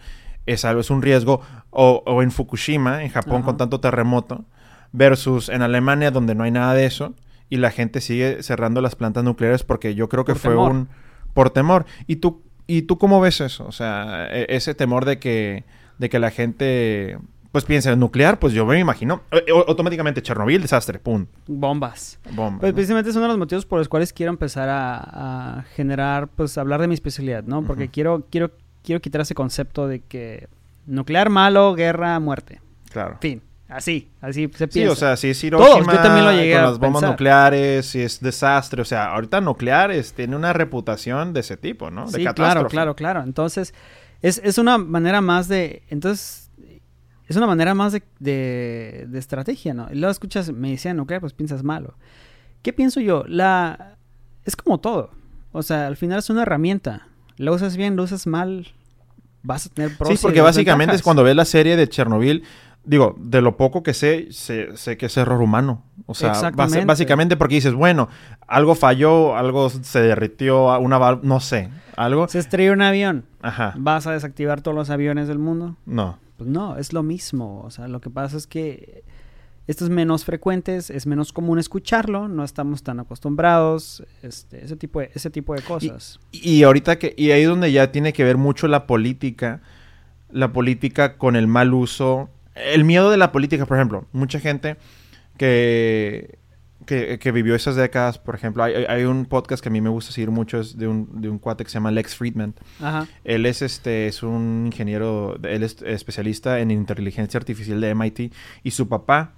es algo, es un riesgo. O, en Fukushima, en Japón, con tanto terremoto, versus en Alemania, donde no hay nada de eso y la gente sigue cerrando las plantas nucleares porque yo creo que fue un por temor. ¿Y tú y tú cómo ves eso? O sea, e, ese temor de que de que la gente pues piensa en nuclear, pues yo me imagino eh, automáticamente Chernobyl, desastre, pum. Bombas. Bombas. Pues precisamente es uno de los motivos por los cuales quiero empezar a, generar, pues hablar de mi especialidad, ¿no? Porque quiero quiero quiero quitar ese concepto de que Nuclear malo, guerra, muerte. Claro. Fin. Así, así se piensa. Sí, o sea, si es Hiroshima Todos, yo también lo llegué con las bombas pensar. nucleares, si es desastre, o sea, ahorita nucleares tiene una reputación de ese tipo, ¿no? De Sí, claro, catástrofe. claro, claro. Entonces, es, es una manera más de. Entonces, es una manera más de, de, de estrategia, ¿no? Y luego escuchas medicina nuclear, pues piensas malo. ¿Qué pienso yo? La. Es como todo. O sea, al final es una herramienta. Lo usas bien, lo usas mal. Vas a tener Sí, porque básicamente es cuando ves la serie de Chernobyl, digo, de lo poco que sé, sé, sé que es error humano. O sea, básicamente porque dices, bueno, algo falló, algo se derritió, una no sé, algo. Se estrella un avión. Ajá. ¿Vas a desactivar todos los aviones del mundo? No. Pues no, es lo mismo. O sea, lo que pasa es que esto es menos frecuente, es menos común escucharlo, no estamos tan acostumbrados, este, ese tipo de, ese tipo de cosas. Y ahorita que, y ahí es donde ya tiene que ver mucho la política, la política con el mal uso, el miedo de la política, por ejemplo, mucha gente que, que, que vivió esas décadas, por ejemplo, hay, hay- un podcast que a mí me gusta seguir mucho, es de un, de un cuate que se llama Lex Friedman. Ajá. Él es este es un ingeniero, él es especialista en inteligencia artificial de MIT y su papá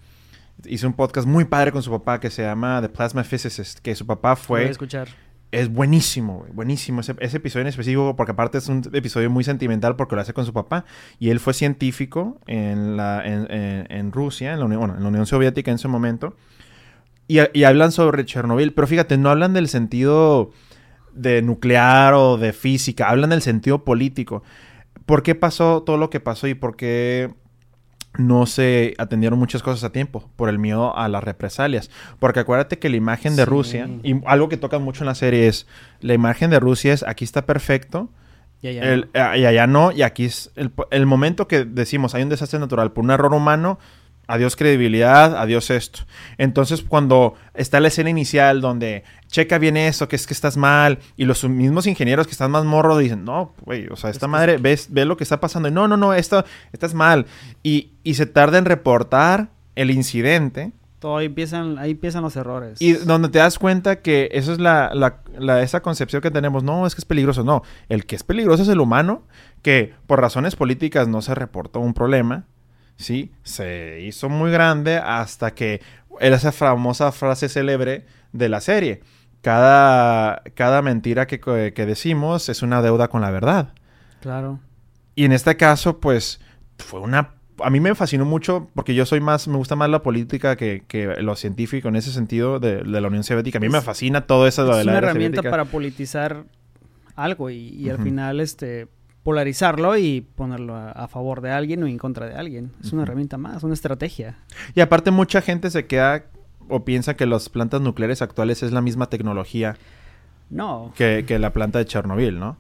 hizo un podcast muy padre con su papá que se llama The Plasma Physicist, que su papá Voy a fue escuchar. es buenísimo, güey, buenísimo ese, ese episodio en específico, porque aparte es un episodio muy sentimental porque lo hace con su papá. Y él fue científico en, la, en, en- en Rusia, en la, Unión, bueno, en la Unión Soviética en ese momento. Y, y hablan sobre Chernobyl, pero fíjate, no hablan del sentido de nuclear o de física, hablan del sentido político. ¿Por qué pasó todo lo que pasó y por qué no se atendieron muchas cosas a tiempo por el miedo a las represalias. Porque acuérdate que la imagen de Sí. Rusia, y algo que toca mucho en la serie es, la imagen de Rusia es, aquí está perfecto, el- eh, y allá no, y aquí es el, el momento que decimos, hay un desastre natural por un error humano, adiós credibilidad, adiós esto. Entonces, cuando está la escena inicial donde checa bien eso, que es que estás mal, y los mismos ingenieros que están más morros dicen, no, güey, o sea, esta madre, ves, ve lo que está pasando, y no, no, no, esto, estás mal. Y, y se tarda en reportar el incidente. Todo ahí empiezan, ahí empiezan los errores. Y donde te das cuenta que eso es la, la- la- esa concepción que tenemos, no, es que es peligroso, no, el que es peligroso es el humano, que por razones políticas no se reportó un problema, ¿sí? Se hizo muy grande hasta que era esa famosa frase célebre de la serie, cada, cada mentira que, que decimos es una deuda con la verdad. Claro. Y en este caso, pues, fue una... A mí me fascinó mucho porque yo soy más, me gusta más la política que, que lo científico en ese sentido de, de la Unión Soviética. A mí me Es- fascina todo eso de es la una era herramienta soviética. para politizar algo y, y al final este polarizarlo y ponerlo a, a favor de alguien o en contra de alguien. Es una herramienta más, una estrategia. Y aparte mucha gente se queda o piensa que las plantas nucleares actuales es la misma tecnología No, que, que la planta de Chernobyl, ¿no?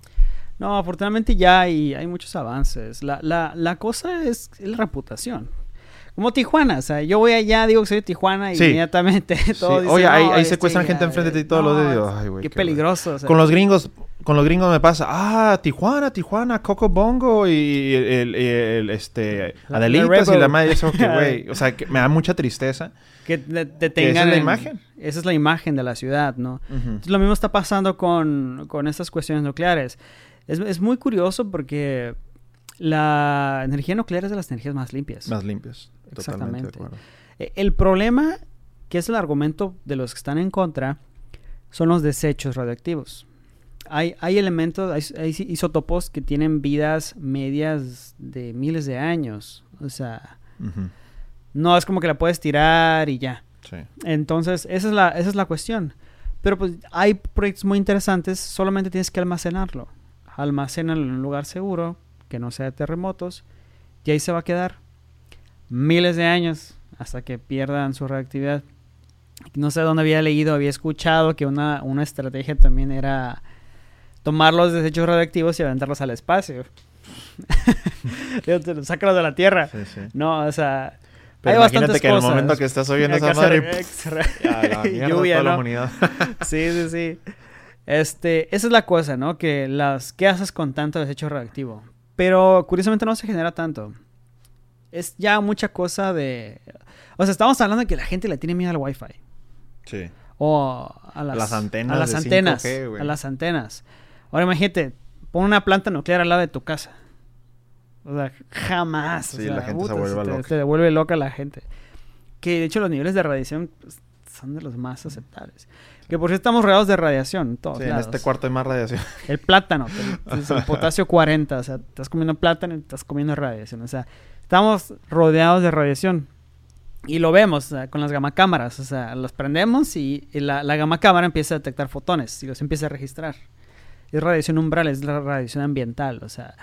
no, afortunadamente ya hay, hay muchos avances. La, la, la cosa es la reputación. Como Tijuana, o sea, yo voy allá, digo que soy de Tijuana y Sí. inmediatamente *laughs* todos Sí. dicen, Oye, ahí- "No, ahí este secuestran gente enfrente de ti todos los no, días". es- Ay, güey, Qué qué peligroso. o sea, Con los gringos, con los gringos me pasa, ah, Tijuana, Tijuana, Coco Bongo y el, el- el, este, La- Adelitas la y la madre, eso que *laughs* güey, o sea, que me da mucha tristeza. que te, te Que esa es tengan la en- imagen. Esa es la imagen de la ciudad, ¿no? Entonces, lo mismo está pasando con, con estas cuestiones nucleares. Es, es muy curioso porque la energía nuclear es de las energías más limpias. Más de Exactamente. Eh, El problema, que es el argumento de los que están en contra, son los desechos radioactivos. Hay, hay elementos, hay, hay isótopos que tienen vidas medias de miles de años. O sea, no es como que la puedes tirar y ya. Sí. Entonces, esa es la, esa es la cuestión. Pero pues hay proyectos muy interesantes, solamente tienes que almacenarlo. Almacénalo en un lugar seguro, que no sea de terremotos, y ahí se va a quedar miles de años hasta que pierdan su reactividad. No sé dónde había leído, había escuchado que una, una estrategia también era tomar los desechos radioactivos y aventarlos al espacio. *laughs* Sácalos de la Tierra. Sí, sí. No, o sea, Pero hay imagínate bastantes que en el momento que estás oyendo esa madre, *laughs* la mierda lluvia, *laughs* toda la ¿no? humanidad. Sí, sí, sí. Este, esa es la cosa, ¿no? Que las, ¿qué haces con tanto desecho radioactivo? Pero curiosamente no se genera tanto. Es ya mucha cosa de... O sea, estamos hablando de que la gente le tiene miedo al wifi. Sí. O a las, Las antenas A las antenas. 5G, güey. a las antenas. Ahora imagínate, pon una planta nuclear al lado de tu casa. O sea, jamás. Sí, o sea, la gente se vuelve loca. te vuelve loca la gente. Que de hecho los niveles de radiación pues, son de los más aceptables. Que por si estamos rodeados de radiación en todos Sí, en este cuarto hay más radiación. *laughs* El plátano, el potasio 40, o sea, estás comiendo plátano y estás comiendo radiación. O sea, estamos rodeados de radiación. Y lo vemos o sea, con las gamma cámaras, o sea, los prendemos y, y la, la gamma cámara empieza a detectar fotones y los empieza a registrar. Es radiación umbral, es la radiación ambiental, o sea,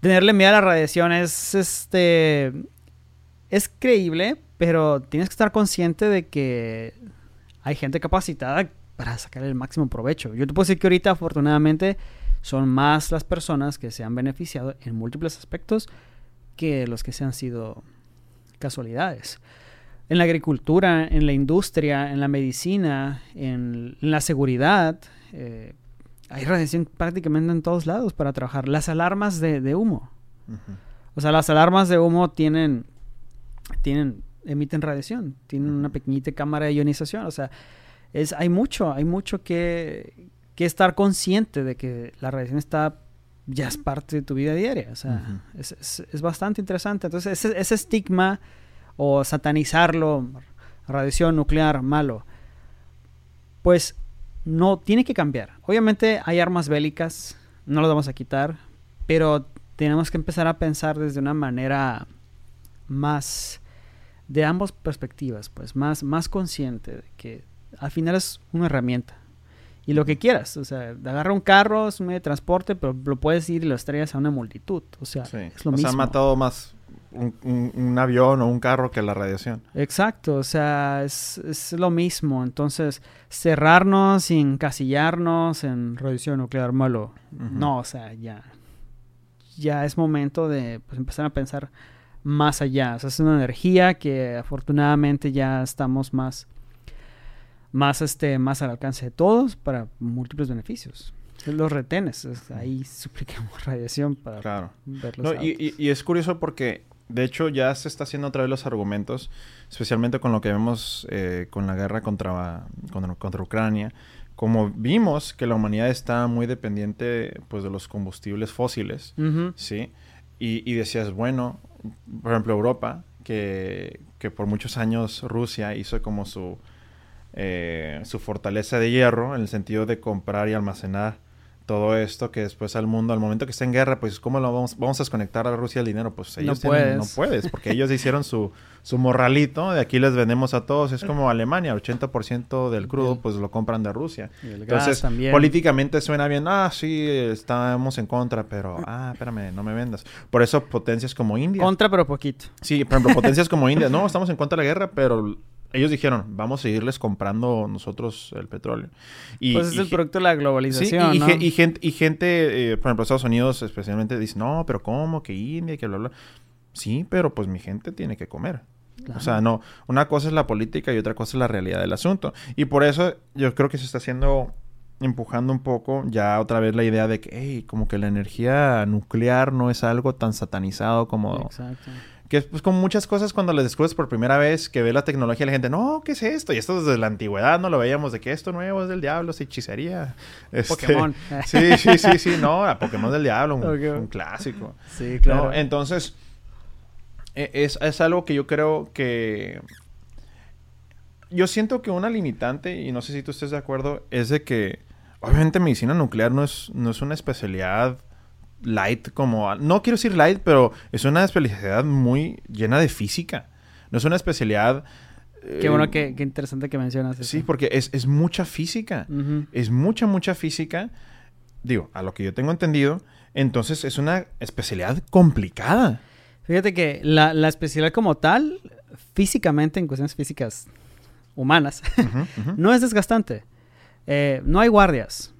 tenerle miedo a la radiación es, este, es creíble, pero tienes que estar consciente de que hay gente capacitada para sacar el máximo provecho. Yo te puedo decir que ahorita, afortunadamente, son más las personas que se han beneficiado en múltiples aspectos que los que se han sido casualidades. En la agricultura, en la industria, en la medicina, en, la seguridad, eh, hay radiación prácticamente en todos lados para trabajar. Las alarmas de, de humo. Ujú. O sea, las alarmas de humo tienen, tienen, emiten radiación, tienen una pequeñita cámara de ionización. O sea, es, hay mucho, hay mucho que, que estar consciente de que la radiación está, ya es parte de tu vida diaria. O sea, Ujú. es, es- es bastante interesante. Entonces, ese, ese estigma o satanizarlo, radiación nuclear, malo, pues no tiene que cambiar. Obviamente hay armas bélicas, no las vamos a quitar, pero tenemos que empezar a pensar desde una manera más de ambas perspectivas, pues más, más consciente de que al final es una herramienta. Y lo que quieras, o sea, agarra un carro, es un medio de transporte, pero lo puedes ir y lo estrellas a una multitud. O sea, Sí. es lo o mismo. sea, ha matado más un, un- un avión o un carro que la radiación. Exacto, o sea, es, es lo mismo. Entonces, cerrarnos y encasillarnos en radiación nuclear malo. Ujú. No, o sea, ya. Ya es momento de pues, empezar a pensar más allá. O sea, es una energía que afortunadamente ya estamos más, más, este, más al alcance de todos para múltiples beneficios. Los retenes, es- ahí suplicamos *laughs* radiación para Claro. ver los No, y, y- y es curioso porque, de hecho, ya se está haciendo otra vez los argumentos, especialmente con lo que vemos eh, con la guerra contra, contra, contra Ucrania. Como vimos que la humanidad está muy dependiente pues, de los combustibles fósiles. ¿sí? Y, y decías, bueno, por ejemplo, Europa, que, que por muchos años Rusia hizo como su, eh, su fortaleza de hierro, en el sentido de comprar y almacenar todo esto que después al mundo, al momento que está en guerra, pues ¿cómo lo vamos, vamos a desconectar a Rusia el dinero? Pues No ellos tienen- no puedes. puedes, porque ellos hicieron su, su morralito, de aquí les vendemos a todos, es como Alemania, 80% del crudo pues lo compran de Rusia. Y el gas Entonces, también. políticamente suena bien, ah, sí, estamos en contra, pero, *laughs* ah, espérame, no me vendas. Por eso potencias como India. Contra, pero poquito. Sí, por ejemplo, potencias como India, no, estamos en contra de la guerra, pero ellos dijeron, vamos a seguirles comprando nosotros el petróleo. Y, pues es y el producto de la Sí, globalización, y, ¿no? y gente, y gente eh, por ejemplo, Estados Unidos especialmente dice, no, pero ¿cómo? Que India, que bla, bla. Sí, pero pues mi gente tiene que comer. Claro. O sea, no, una cosa es la política y otra cosa es la realidad del asunto. Y por eso yo creo que se está haciendo, empujando un poco ya otra vez la idea de que, hey, como que la energía nuclear no es algo tan satanizado como... Exacto. Que es pues como muchas cosas cuando las descubres por primera vez, que ve la tecnología, la gente, no, ¿qué es esto? Y esto desde la antigüedad no lo veíamos de que esto nuevo es del diablo, es hechicería. Este, Pokémon. *laughs* Sí, sí, sí, sí, no, a Pokémon del diablo, un, clásico. Sí, claro. ¿no? Entonces, e- es, es algo que yo creo que... Yo siento que una limitante, y no sé si tú estés de acuerdo, es de que obviamente medicina nuclear no es, no es una especialidad light como... No quiero decir light, pero es una especialidad muy llena de física. No es una especialidad... Qué eh, bueno, qué, qué interesante que mencionas eso. Sí, porque es, es mucha física. Es mucha, mucha física. Digo, a lo que yo tengo entendido. Entonces es una especialidad complicada. Fíjate que la, la especialidad como tal, físicamente, en cuestiones físicas humanas, *laughs* no es desgastante. Eh, no hay guardias.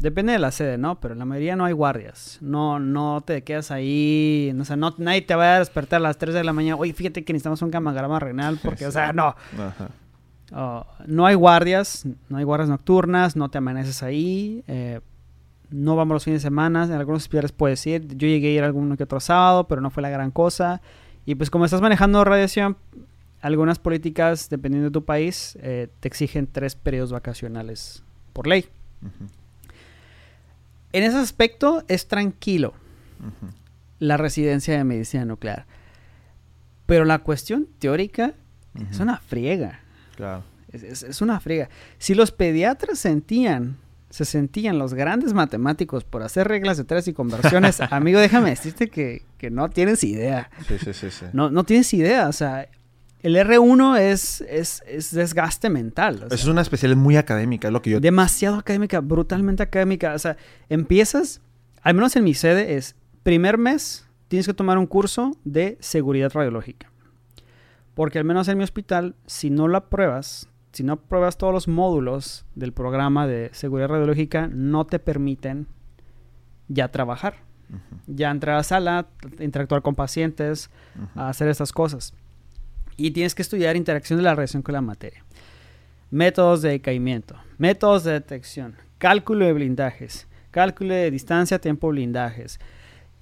Depende de la sede, ¿no? Pero en la mayoría no hay guardias. No, no te quedas ahí. O sea, no, nadie te va a despertar a las 3 de la mañana. Oye, fíjate que necesitamos un camagrama renal. Porque, o sea, no. Ajá. No hay guardias, no hay guardias nocturnas, no te amaneces ahí. eh, no vamos los fines de semana. En algunos hospitales puedes ir. Yo llegué a ir alguno que otro sábado, pero no fue la gran cosa. Y pues como estás manejando radiación, algunas políticas, dependiendo de tu país, eh, te exigen tres periodos vacacionales por ley. En ese aspecto es tranquilo. la residencia de medicina nuclear. Pero la cuestión teórica es una friega. Claro. Es, es, una friega. Si los pediatras sentían, se sentían los grandes matemáticos por hacer reglas de tres y conversiones, *laughs* amigo, déjame decirte que, que, no tienes idea. Sí, sí, sí, sí. No, no tienes idea. O sea, el R1 es, es, es desgaste mental. O sea, es una especialidad muy académica, es lo que yo... Demasiado académica, brutalmente académica. O sea, empiezas, al menos en mi sede, es primer mes tienes que tomar un curso de seguridad radiológica. Porque al menos en mi hospital, si no la pruebas, si no pruebas todos los módulos del programa de seguridad radiológica, no te permiten ya trabajar. Uh -huh. Ya entrar a la sala, interactuar con pacientes, uh -huh. hacer estas cosas. Y tienes que estudiar interacción de la radiación con la materia. Métodos de decaimiento, métodos de detección, cálculo de blindajes, cálculo de distancia, tiempo, blindajes,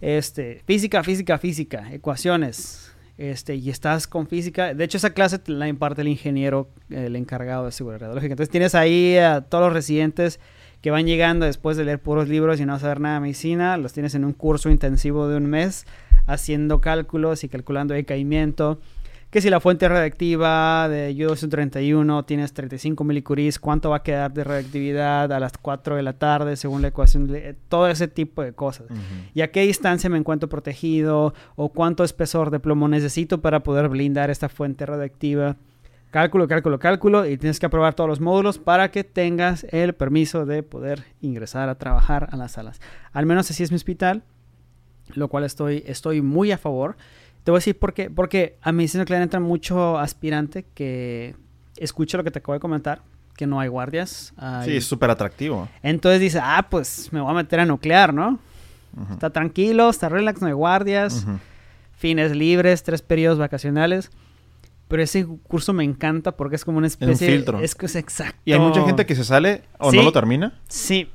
este, física, física, física, ecuaciones, este, y estás con física. De hecho, esa clase la imparte el ingeniero, el encargado de seguridad radiológica. Entonces tienes ahí a todos los residentes que van llegando después de leer puros libros y no saber nada de medicina. Los tienes en un curso intensivo de un mes haciendo cálculos y calculando decaimiento. Que si la fuente radiactiva de Yu-231 tienes 35 milicuries, ¿cuánto va a quedar de radiactividad a las 4 de la tarde según la ecuación? De, todo ese tipo de cosas. Uh -huh. ¿Y a qué distancia me encuentro protegido? ¿O cuánto espesor de plomo necesito para poder blindar esta fuente radiactiva? Cálculo, cálculo, cálculo. Y tienes que aprobar todos los módulos para que tengas el permiso de poder ingresar a trabajar a las salas. Al menos así es mi hospital, lo cual estoy, estoy muy a favor. Te voy a decir por qué. Porque a medicina nuclear entra mucho aspirante que escucha lo que te acabo de comentar, que no hay guardias. Hay... Sí, es súper atractivo. Entonces dice, ah, pues me voy a meter a nuclear, ¿no? Uh -huh. Está tranquilo, está relax, no hay guardias, uh -huh. fines libres, tres periodos vacacionales. Pero ese curso me encanta porque es como una especie... Un filtro. Es que es exacto. ¿Y hay mucha gente que se sale o ¿Sí? no lo termina? Sí.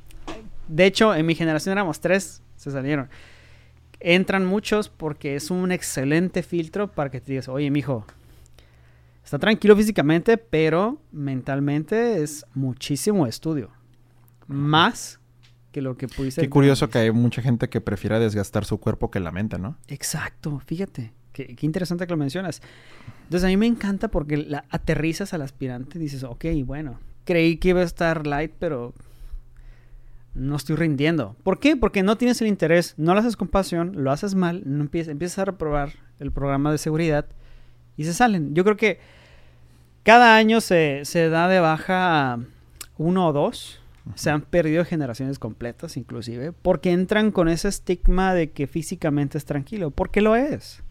De hecho, en mi generación éramos tres, se salieron entran muchos porque es un excelente filtro para que te digas, oye, mijo, está tranquilo físicamente, pero mentalmente es muchísimo estudio. Más que lo que pudiste. Qué curioso que hay mucha gente que prefiera desgastar su cuerpo que la mente, ¿no? Exacto, fíjate. Qué, qué interesante que lo mencionas. Entonces a mí me encanta porque la, aterrizas al aspirante y dices, ok, bueno, creí que iba a estar light, pero no estoy rindiendo. ¿Por qué? Porque no tienes el interés, no lo haces con pasión, lo haces mal, no empiezas, empiezas a reprobar el programa de seguridad y se salen. Yo creo que cada año se, se da de baja uno o dos. Se han perdido generaciones completas inclusive porque entran con ese estigma de que físicamente es tranquilo, porque lo es.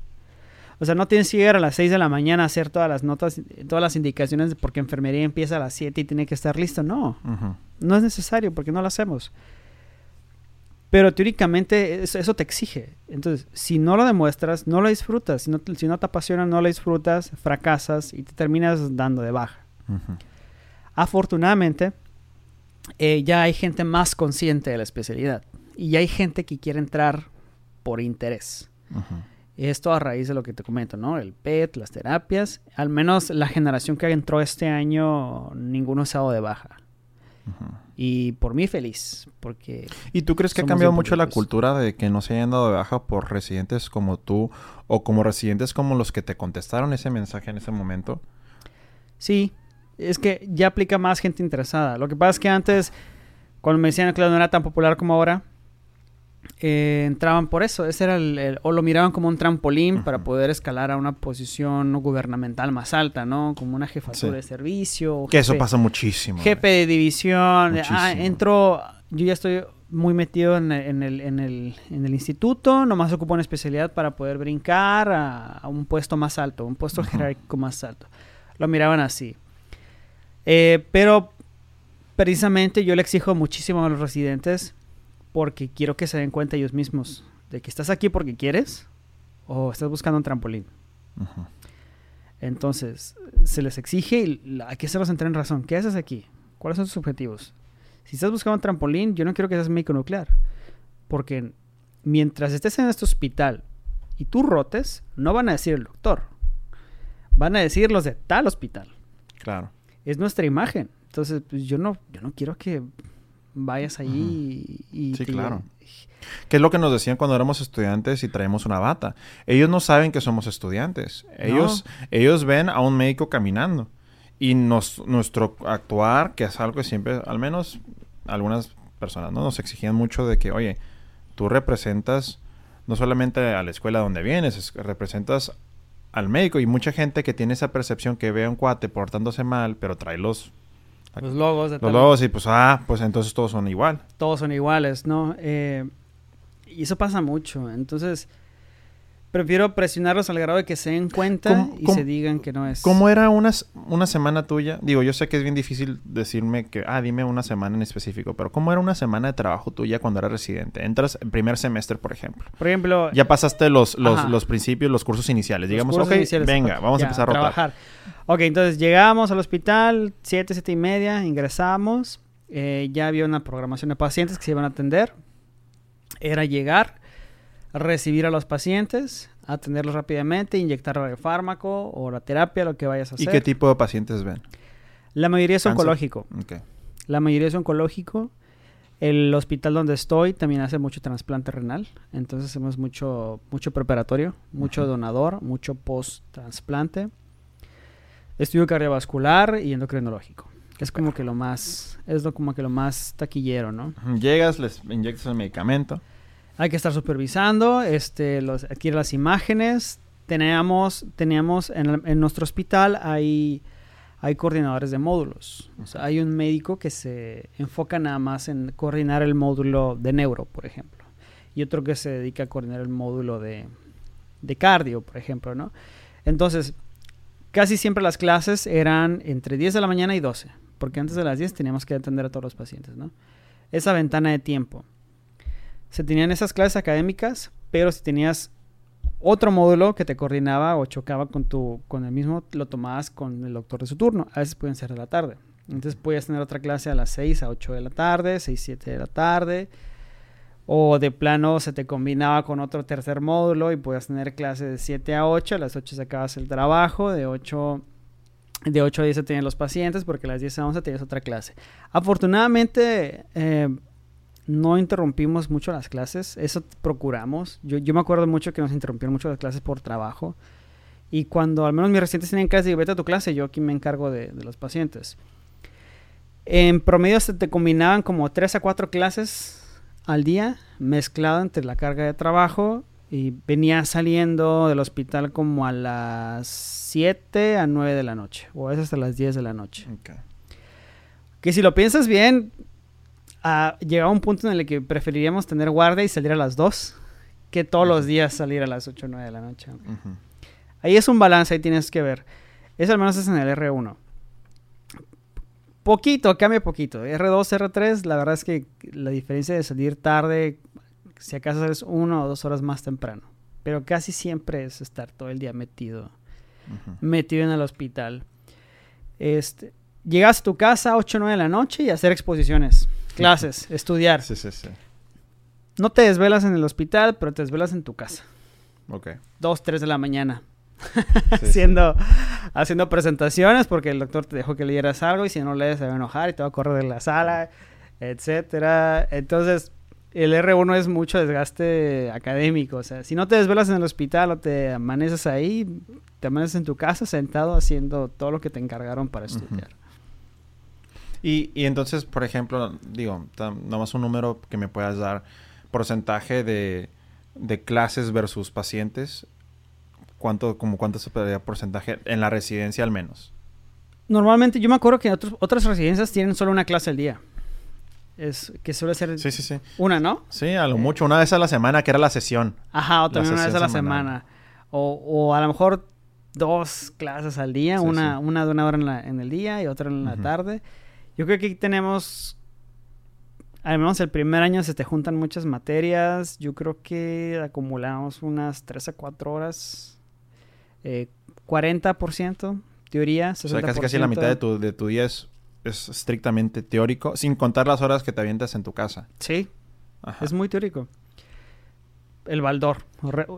O sea, no tienes que llegar a las 6 de la mañana a hacer todas las notas, todas las indicaciones de porque enfermería empieza a las 7 y tiene que estar listo. No, uh -huh. no es necesario porque no lo hacemos. Pero teóricamente eso, eso, te exige. Entonces, si no lo demuestras, no lo disfrutas. Si no, si no te apasiona, no lo disfrutas, fracasas y te terminas dando de baja. Uh -huh. Afortunadamente, eh, ya hay gente más consciente de la especialidad. Y ya hay gente que quiere entrar por interés. Uh -huh. Esto a raíz de lo que te comento, ¿no? El PET, las terapias. Al menos la generación que entró este año, ninguno se ha dado de baja. Uh -huh. Y por mí feliz, porque... ¿Y tú crees que ha cambiado mucho la cultura de que no se hayan dado de baja por residentes como tú o como residentes como los que te contestaron ese mensaje en ese momento? Sí, es que ya aplica más gente interesada. Lo que pasa es que antes, cuando me decían que no era tan popular como ahora, eh, entraban por eso. Ese era el, el, o lo miraban como un trampolín uh -huh. para poder escalar a una posición gubernamental más alta, ¿no? Como una jefatura sí. de servicio. Que jefe, eso pasa muchísimo. Jefe de división. Ah, entró. Yo ya estoy muy metido en, en, el, en, el, en el instituto. Nomás ocupo una especialidad para poder brincar a, a un puesto más alto, un puesto uh -huh. jerárquico más alto. Lo miraban así. Eh, pero precisamente yo le exijo muchísimo a los residentes porque quiero que se den cuenta ellos mismos de que estás aquí porque quieres o estás buscando un trampolín. Entonces, se les exige y aquí se los entra en razón. ¿Qué haces aquí? ¿Cuáles son tus objetivos? Si estás buscando un trampolín, yo no quiero que seas médico nuclear. Porque mientras estés en este hospital y tú rotes, no van a decir el doctor. Van a decir los de tal hospital. Claro. Es nuestra imagen. Entonces, pues yo no, yo no quiero que vayas allí y, Sí, claro. ¿Qué es lo que nos decían cuando éramos estudiantes y traemos una bata? Ellos no saben que somos estudiantes. Ellos, ellos ven a un médico caminando. Y nos, nuestro actuar, que es algo que siempre, al menos algunas personas, ¿no? Nos exigían mucho de que, oye, tú representas no solamente a la escuela donde vienes, representas al médico. Y mucha gente que tiene esa percepción que ve a un cuate portándose mal, pero trae los... Los logos de Los logos y pues, ah, pues entonces todos son igual. Todos son iguales, ¿no? Eh, y eso pasa mucho. Entonces, prefiero presionarlos al grado de que se den cuenta y se digan que no es. ¿Cómo era una, una semana tuya? Digo, yo sé que es bien difícil decirme que, ah, dime una semana en específico, pero ¿cómo era una semana de trabajo tuya cuando eras residente? Entras en primer semestre, por ejemplo. Por ejemplo. Ya pasaste los, los, principios, los cursos iniciales. Digamos, ok, venga, vamos a empezar a rotar. Trabajar. Ok, entonces llegamos al hospital, siete, siete y media, ingresamos. Eh, ya había una programación de pacientes que se iban a atender. Era llegar recibir a los pacientes, atenderlos rápidamente, inyectar el fármaco o la terapia, lo que vayas a hacer. ¿Y qué tipo de pacientes ven? La mayoría es oncológico. La mayoría es oncológico. El hospital donde estoy también hace mucho trasplante renal, entonces hacemos mucho, mucho preparatorio, mucho donador, mucho post-trasplante. Estudio cardiovascular y endocrinológico. Es como que lo más, es lo, como que lo más taquillero, ¿no? Llegas, les inyectas el medicamento. Hay que estar supervisando, este, los, adquiere las imágenes. Teníamos, teníamos en, nuestro hospital hay, hay coordinadores de módulos. O sea, hay un médico que se enfoca nada más en coordinar el módulo de neuro, por ejemplo. Y otro que se dedica a coordinar el módulo de, de cardio, por ejemplo, ¿no? Entonces, casi siempre las clases eran entre 10 de la mañana y 12, porque antes de las 10 teníamos que atender a todos los pacientes, ¿no? Esa ventana de tiempo se tenían esas clases académicas, pero si tenías otro módulo que te coordinaba o chocaba con tu con el mismo, lo tomabas con el doctor de su turno. A veces pueden ser de la tarde. Entonces podías tener otra clase a las 6 a 8 de la tarde, 6, 7 de la tarde. O de plano se te combinaba con otro tercer módulo y podías tener clase de 7 a 8. A las 8 sacabas el trabajo, de 8 de 8 a 10 se tenían los pacientes, porque a las 10 a 11 tenías otra clase. Afortunadamente, eh, no interrumpimos mucho las clases, eso procuramos. Yo, yo me acuerdo mucho que nos interrumpieron mucho las clases por trabajo. Y cuando al menos mis residentes tenían clase, digo, vete a tu clase, yo aquí me encargo de, los pacientes. En promedio se te combinaban como 3 a 4 clases al día, mezclado entre la carga de trabajo. Y venía saliendo del hospital como a las 7 a 9 de la noche, o a veces hasta las 10 de la noche. Que si lo piensas bien, a llegaba un punto en el que preferiríamos tener guardia y salir a las 2 que todos los días salir a las 8 o 9 de la noche. Ahí es un balance, ahí tienes que ver. Eso al menos es en el R1. Poquito, cambia poquito. R2, R3, la verdad es que la diferencia de salir tarde, si acaso es una o dos horas más temprano. Pero casi siempre es estar todo el día metido, metido en el hospital. Este, llegas a tu casa a 8 o 9 de la noche y hacer exposiciones clases, estudiar. Sí, sí, sí. No te desvelas en el hospital, pero te desvelas en tu casa. Ok. Dos, tres de la mañana. *laughs* haciendo, haciendo presentaciones porque el doctor te dejó que leyeras algo y si no lees se va a enojar y te va a correr de la sala, etcétera. Entonces, el R1 es mucho desgaste académico. O sea, si no te desvelas en el hospital o te amaneces ahí, te amaneces en tu casa sentado haciendo todo lo que te encargaron para estudiar. Y, y entonces, por ejemplo, digo, más un número que me puedas dar, porcentaje de, de clases versus pacientes, ¿cuánto, como cuánto se podría porcentaje en la residencia al menos? Normalmente, yo me acuerdo que otros, otras residencias tienen solo una clase al día. Es que suele ser sí, sí, sí. una, ¿no? Sí, a lo mucho, una vez a la semana, que era la sesión. Ajá, o también una vez a la semana. O, o, a lo mejor dos clases al día, una, una de una hora en, la, en, el día y otra en la tarde. Yo creo que aquí tenemos, al menos el primer año se te juntan muchas materias. Yo creo que acumulamos unas 3 a 4 horas. Eh, 40%, teoría, 60%. O sea, casi, casi la mitad de tu, de tu día es, estrictamente teórico, sin contar las horas que te avientas en tu casa. Sí, es muy teórico. El Baldor.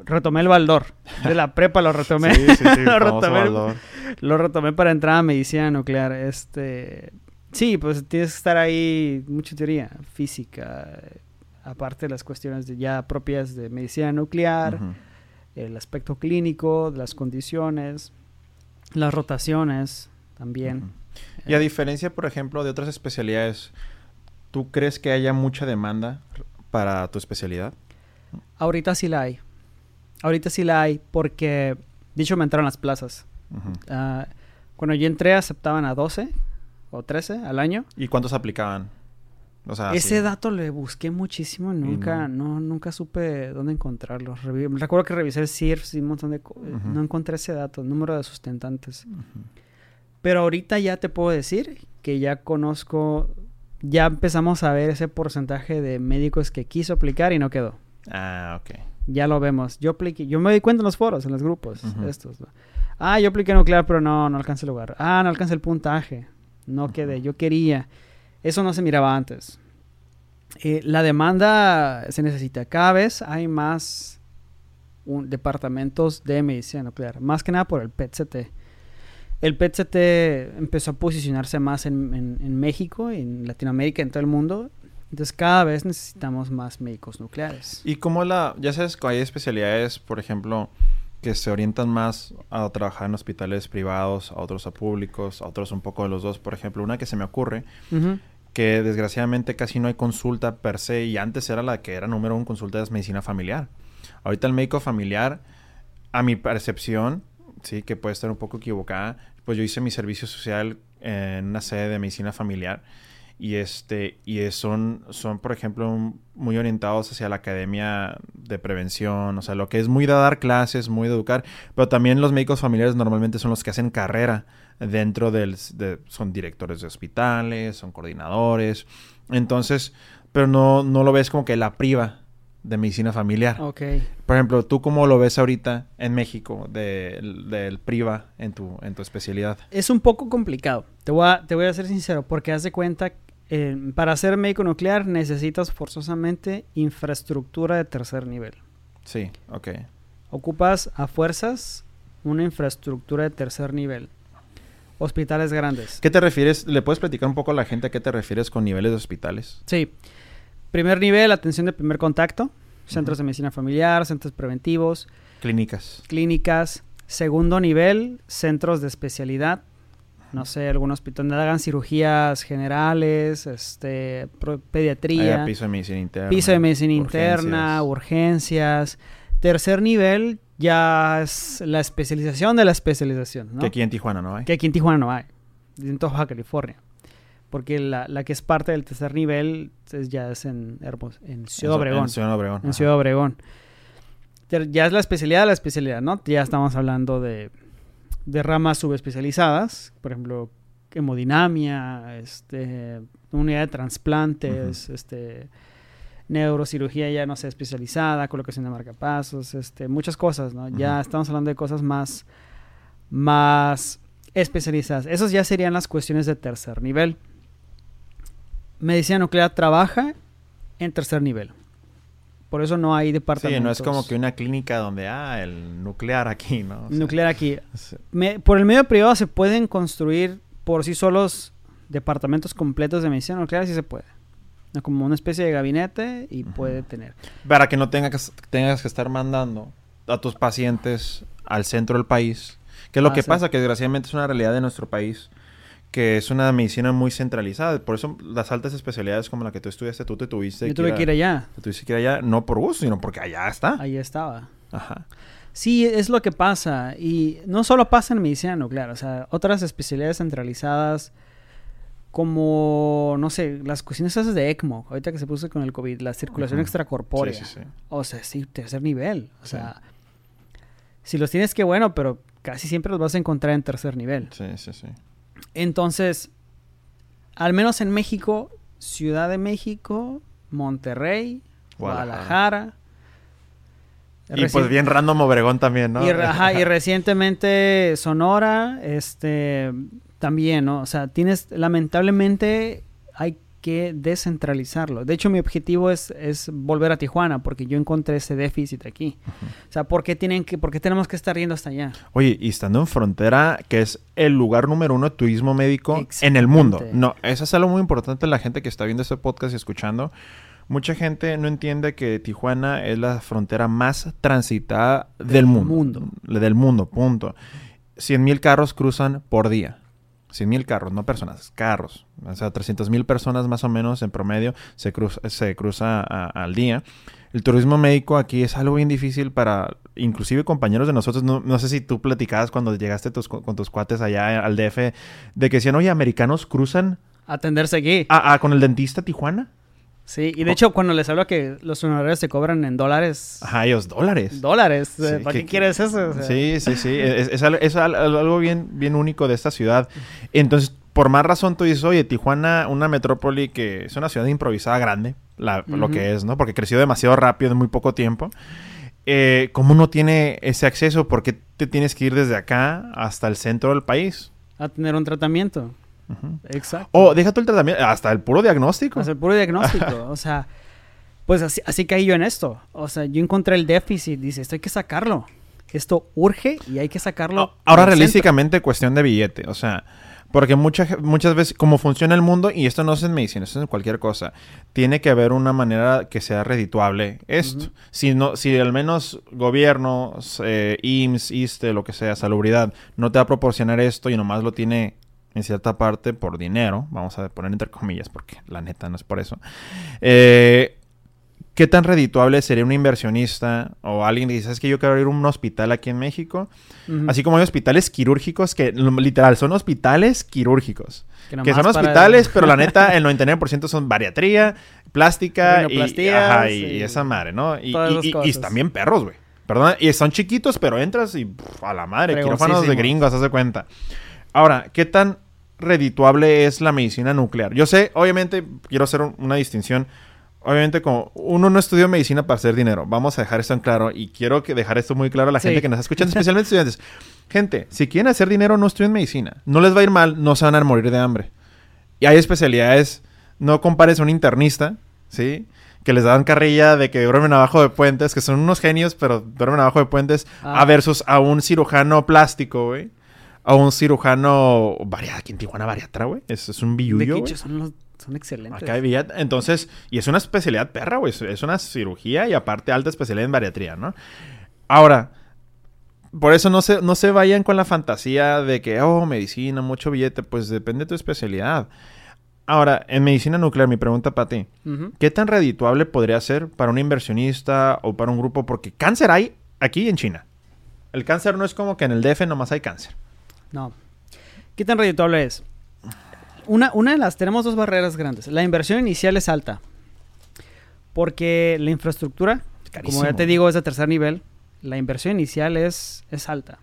retomé el Baldor. De la prepa lo retomé. *laughs* Sí, sí, sí, *laughs* lo, retomé, lo retomé para entrar a medicina nuclear. Este Sí, pues tienes que estar ahí, mucha teoría, física, eh, aparte de las cuestiones de ya propias de medicina nuclear, el aspecto clínico, las condiciones, las rotaciones también. Y a diferencia, por ejemplo, de otras especialidades, ¿tú crees que haya mucha demanda para tu especialidad? Ahorita sí la hay. Ahorita sí la hay porque, dicho, me entraron las plazas. Ah, cuando yo entré aceptaban a 12 o 13 al año. ¿Y cuántos aplicaban? O sea, Ese sí. dato le busqué muchísimo y nunca, no. nunca supe dónde encontrarlo. Revi- recuerdo que revisé el CIRF y un montón de... Ujú. No encontré ese dato, número de sustentantes. Pero ahorita ya te puedo decir que ya conozco, ya empezamos a ver ese porcentaje de médicos que quiso aplicar y no quedó. Ah, ok. Ya lo vemos. Yo apliqué, yo me di cuenta en los foros, en los grupos, estos. Ah, yo apliqué nuclear, pero no, no alcancé el lugar. Ah, no alcancé el puntaje. No quedé, yo quería. Eso no se miraba antes. Eh, la demanda se necesita. Cada vez hay más departamentos de medicina nuclear. Más que nada por el PET-CT. El PET-CT empezó a posicionarse más en, en- en México, en Latinoamérica, en todo el mundo. Entonces cada vez necesitamos más médicos nucleares. Y como la, ya sabes hay especialidades, por ejemplo, que se orientan más a trabajar en hospitales privados, a otros a públicos, a otros un poco de los dos. Por ejemplo, una que se me ocurre, que desgraciadamente casi no hay consulta per se, y antes era la que era número uno consulta es medicina familiar. Ahorita el médico familiar, a mi percepción, sí, que puede estar un poco equivocada, pues yo hice mi servicio social en una sede de medicina familiar y este y es- son son por ejemplo un- muy orientados hacia la academia de prevención o sea lo que es muy de dar clases muy de educar pero también los médicos familiares normalmente son los que hacen carrera dentro del de- son directores de hospitales son coordinadores entonces pero no no lo ves como que la priva de medicina familiar Ok. por ejemplo tú cómo lo ves ahorita en México del del priva en tu en tu especialidad Es un poco complicado. Te voy a, te voy a ser sincero, porque haz de cuenta, eh, para ser médico nuclear necesitas forzosamente infraestructura de tercer nivel. sí ok Ocupas a fuerzas una infraestructura de tercer nivel. Hospitales grandes. ¿Qué te refieres? ¿Le puedes platicar un poco a la gente a qué te refieres con niveles de hospitales? Sí. Primer nivel, atención de primer contacto. Centros de medicina familiar, centros preventivos, Clínicas. clínicas. Segundo nivel, centros de especialidad. No sé, algún hospital donde hagan cirugías generales, este, pediatría. Piso de medicina interna. piso de medicina urgencias. interna, urgencias. Tercer nivel ya es la especialización de la especialización, ¿no? Que aquí en Tijuana no hay. Que aquí en Tijuana no hay. En toda Baja California. Porque la, la que es parte del tercer nivel es- ya es en, Hermos- en Ciudad Obregón. En Ciudad Obregón. En. Ciudad Obregón. Ya es la especialidad de la especialidad, ¿no? Ya estamos hablando de, de ramas subespecializadas, por ejemplo, hemodinamia, este, unidad de trasplantes, este, neurocirugía ya no sé, especializada, colocación de marcapasos, este, muchas cosas, ¿no? Ya estamos hablando de cosas más, más especializadas. Esas ya serían las cuestiones de tercer nivel. Medicina nuclear trabaja en tercer nivel. Por eso no hay Sí, departamentos. no es como que una clínica donde, ah, el nuclear aquí, ¿no? O sea, Nuclear aquí. sí. Me- por el medio privado se pueden construir por sí solos departamentos completos de medicina nuclear, sí se puede. Como una especie de gabinete y puede tener. Para que no tengas, tengas que estar mandando a tus pacientes al centro del país. Que es lo Ah, que sí. pasa, que desgraciadamente es una realidad de nuestro país. Que es una medicina muy centralizada. Por eso las altas especialidades como la que tú estudiaste, tú te tuviste Yo tuve que ir allá. Te tuviste que ir allá, no por gusto, sino porque allá está. Ahí estaba. Ajá. Sí, es lo que pasa. Y no solo pasa en medicina nuclear, o sea, otras especialidades centralizadas como, no sé, las cuestiones esas de ECMO, ahorita que se puso con el COVID, la circulación extracorpórea. Sí, sí, sí. O sea, sí, tercer nivel. O sea, si los tienes, que bueno, pero casi siempre los vas a encontrar en tercer nivel. Sí, sí, sí. Entonces, al menos en México, Ciudad de México, Monterrey, Guadalajara. Guadalajara. Y pues bien random Obregón también, ¿no? y, ajá, y recientemente Sonora, este, también, ¿no? O sea, tienes, lamentablemente, hay que descentralizarlo. De hecho, mi objetivo es, es volver a Tijuana porque yo encontré ese déficit aquí. O sea, ¿por qué, tienen que, ¿por qué tenemos que estar yendo hasta allá? Oye, y estando en frontera, que es el lugar número uno de turismo médico en el mundo. No, eso es algo muy importante la gente que está viendo este podcast y escuchando. Mucha gente no entiende que Tijuana es la frontera más transitada del, mundo. mundo. Del mundo, punto. 100 mil carros cruzan por día. 100 mil carros, no personas, carros. O sea, 300 mil personas más o menos en promedio se cruza, se cruza al día. El turismo médico aquí es algo bien difícil para, inclusive compañeros de nosotros, no, sé si tú platicabas cuando llegaste con tus cuates allá al DF, de que decían, oye, americanos cruzan... Atenderse aquí. A, con el dentista Tijuana. Sí, y de hecho cuando les hablo que los honorarios se cobran en dólares... Ajá, ellos dólares. Dólares. Eh, ¿Para qué, quieres eso? Sí, sí, sí. es, algo bien, bien único de esta ciudad. Entonces, por más razón tú dices, oye, Tijuana, una metrópoli que es una ciudad improvisada grande, lo que es, ¿no? Porque creció demasiado rápido en muy poco tiempo. Eh, ¿Cómo no tiene ese acceso? ¿Por qué te tienes que ir desde acá hasta el centro del país? A tener un tratamiento. Exacto. O deja tú el tratamiento, hasta el puro diagnóstico. Hasta el puro diagnóstico. *laughs* o sea, pues así, así caí yo en esto. O sea, yo encontré el déficit. Dice, esto hay que sacarlo. Esto urge y hay que sacarlo. Ahora, realísticamente, cuestión de billete. O sea, porque muchas muchas veces, como funciona el mundo, y esto no es en medicina, esto es en cualquier cosa, tiene que haber una manera que sea redituable esto. si, no, si al menos gobierno, eh, IMSS, ISTE, lo que sea, salubridad, no te va a proporcionar esto y nomás lo tiene en cierta parte por dinero, vamos a poner entre comillas porque la neta no es por eso. Eh, ¿Qué tan redituable sería un inversionista o alguien que dice, es que yo quiero abrir un hospital aquí en México? Así como hay hospitales quirúrgicos que literal son hospitales quirúrgicos. Que, son hospitales, pero la *laughs* neta el 99% son bariatría, plástica y, y, esa madre, ¿no? Y, y, también perros, güey. Perdón, y son chiquitos, pero entras y a la madre, quirófanos de gringos, haz de cuenta. Ahora, ¿qué tan redituable es la medicina nuclear. Yo sé, obviamente, quiero hacer una distinción. Obviamente, como uno no estudió medicina para hacer dinero. Vamos a dejar esto en claro. Y quiero que dejar esto muy claro a la gente que nos está escuchando, *laughs* especialmente estudiantes. Gente, si quieren hacer dinero, no estudien medicina. No les va a ir mal, no se van a morir de hambre. Y hay especialidades. No compares a un internista, ¿sí? Que les dan carrilla de que duermen abajo de puentes, que son unos genios, pero duermen abajo de puentes, a ah. versus a un cirujano plástico, güey a un cirujano aquí en Tijuana bariatra, güey. Es, es un billullo, De son, son excelentes. Acá hay Entonces, y es una especialidad perra, güey. Es una cirugía y aparte alta especialidad en bariatría, ¿no? Ahora, por eso no se, no se vayan con la fantasía de que, oh, medicina, mucho billete. Pues depende de tu especialidad. Ahora, en medicina nuclear, mi pregunta para ti. ¿Qué tan redituable podría ser para un inversionista o para un grupo? Porque cáncer hay aquí en China. El cáncer no es como que en el DF nomás hay cáncer. No. ¿Qué tan redituable es? Una, una de las, tenemos dos barreras grandes. La inversión inicial es alta. Porque la infraestructura, como ya te digo, es de tercer nivel. La inversión inicial es, es alta.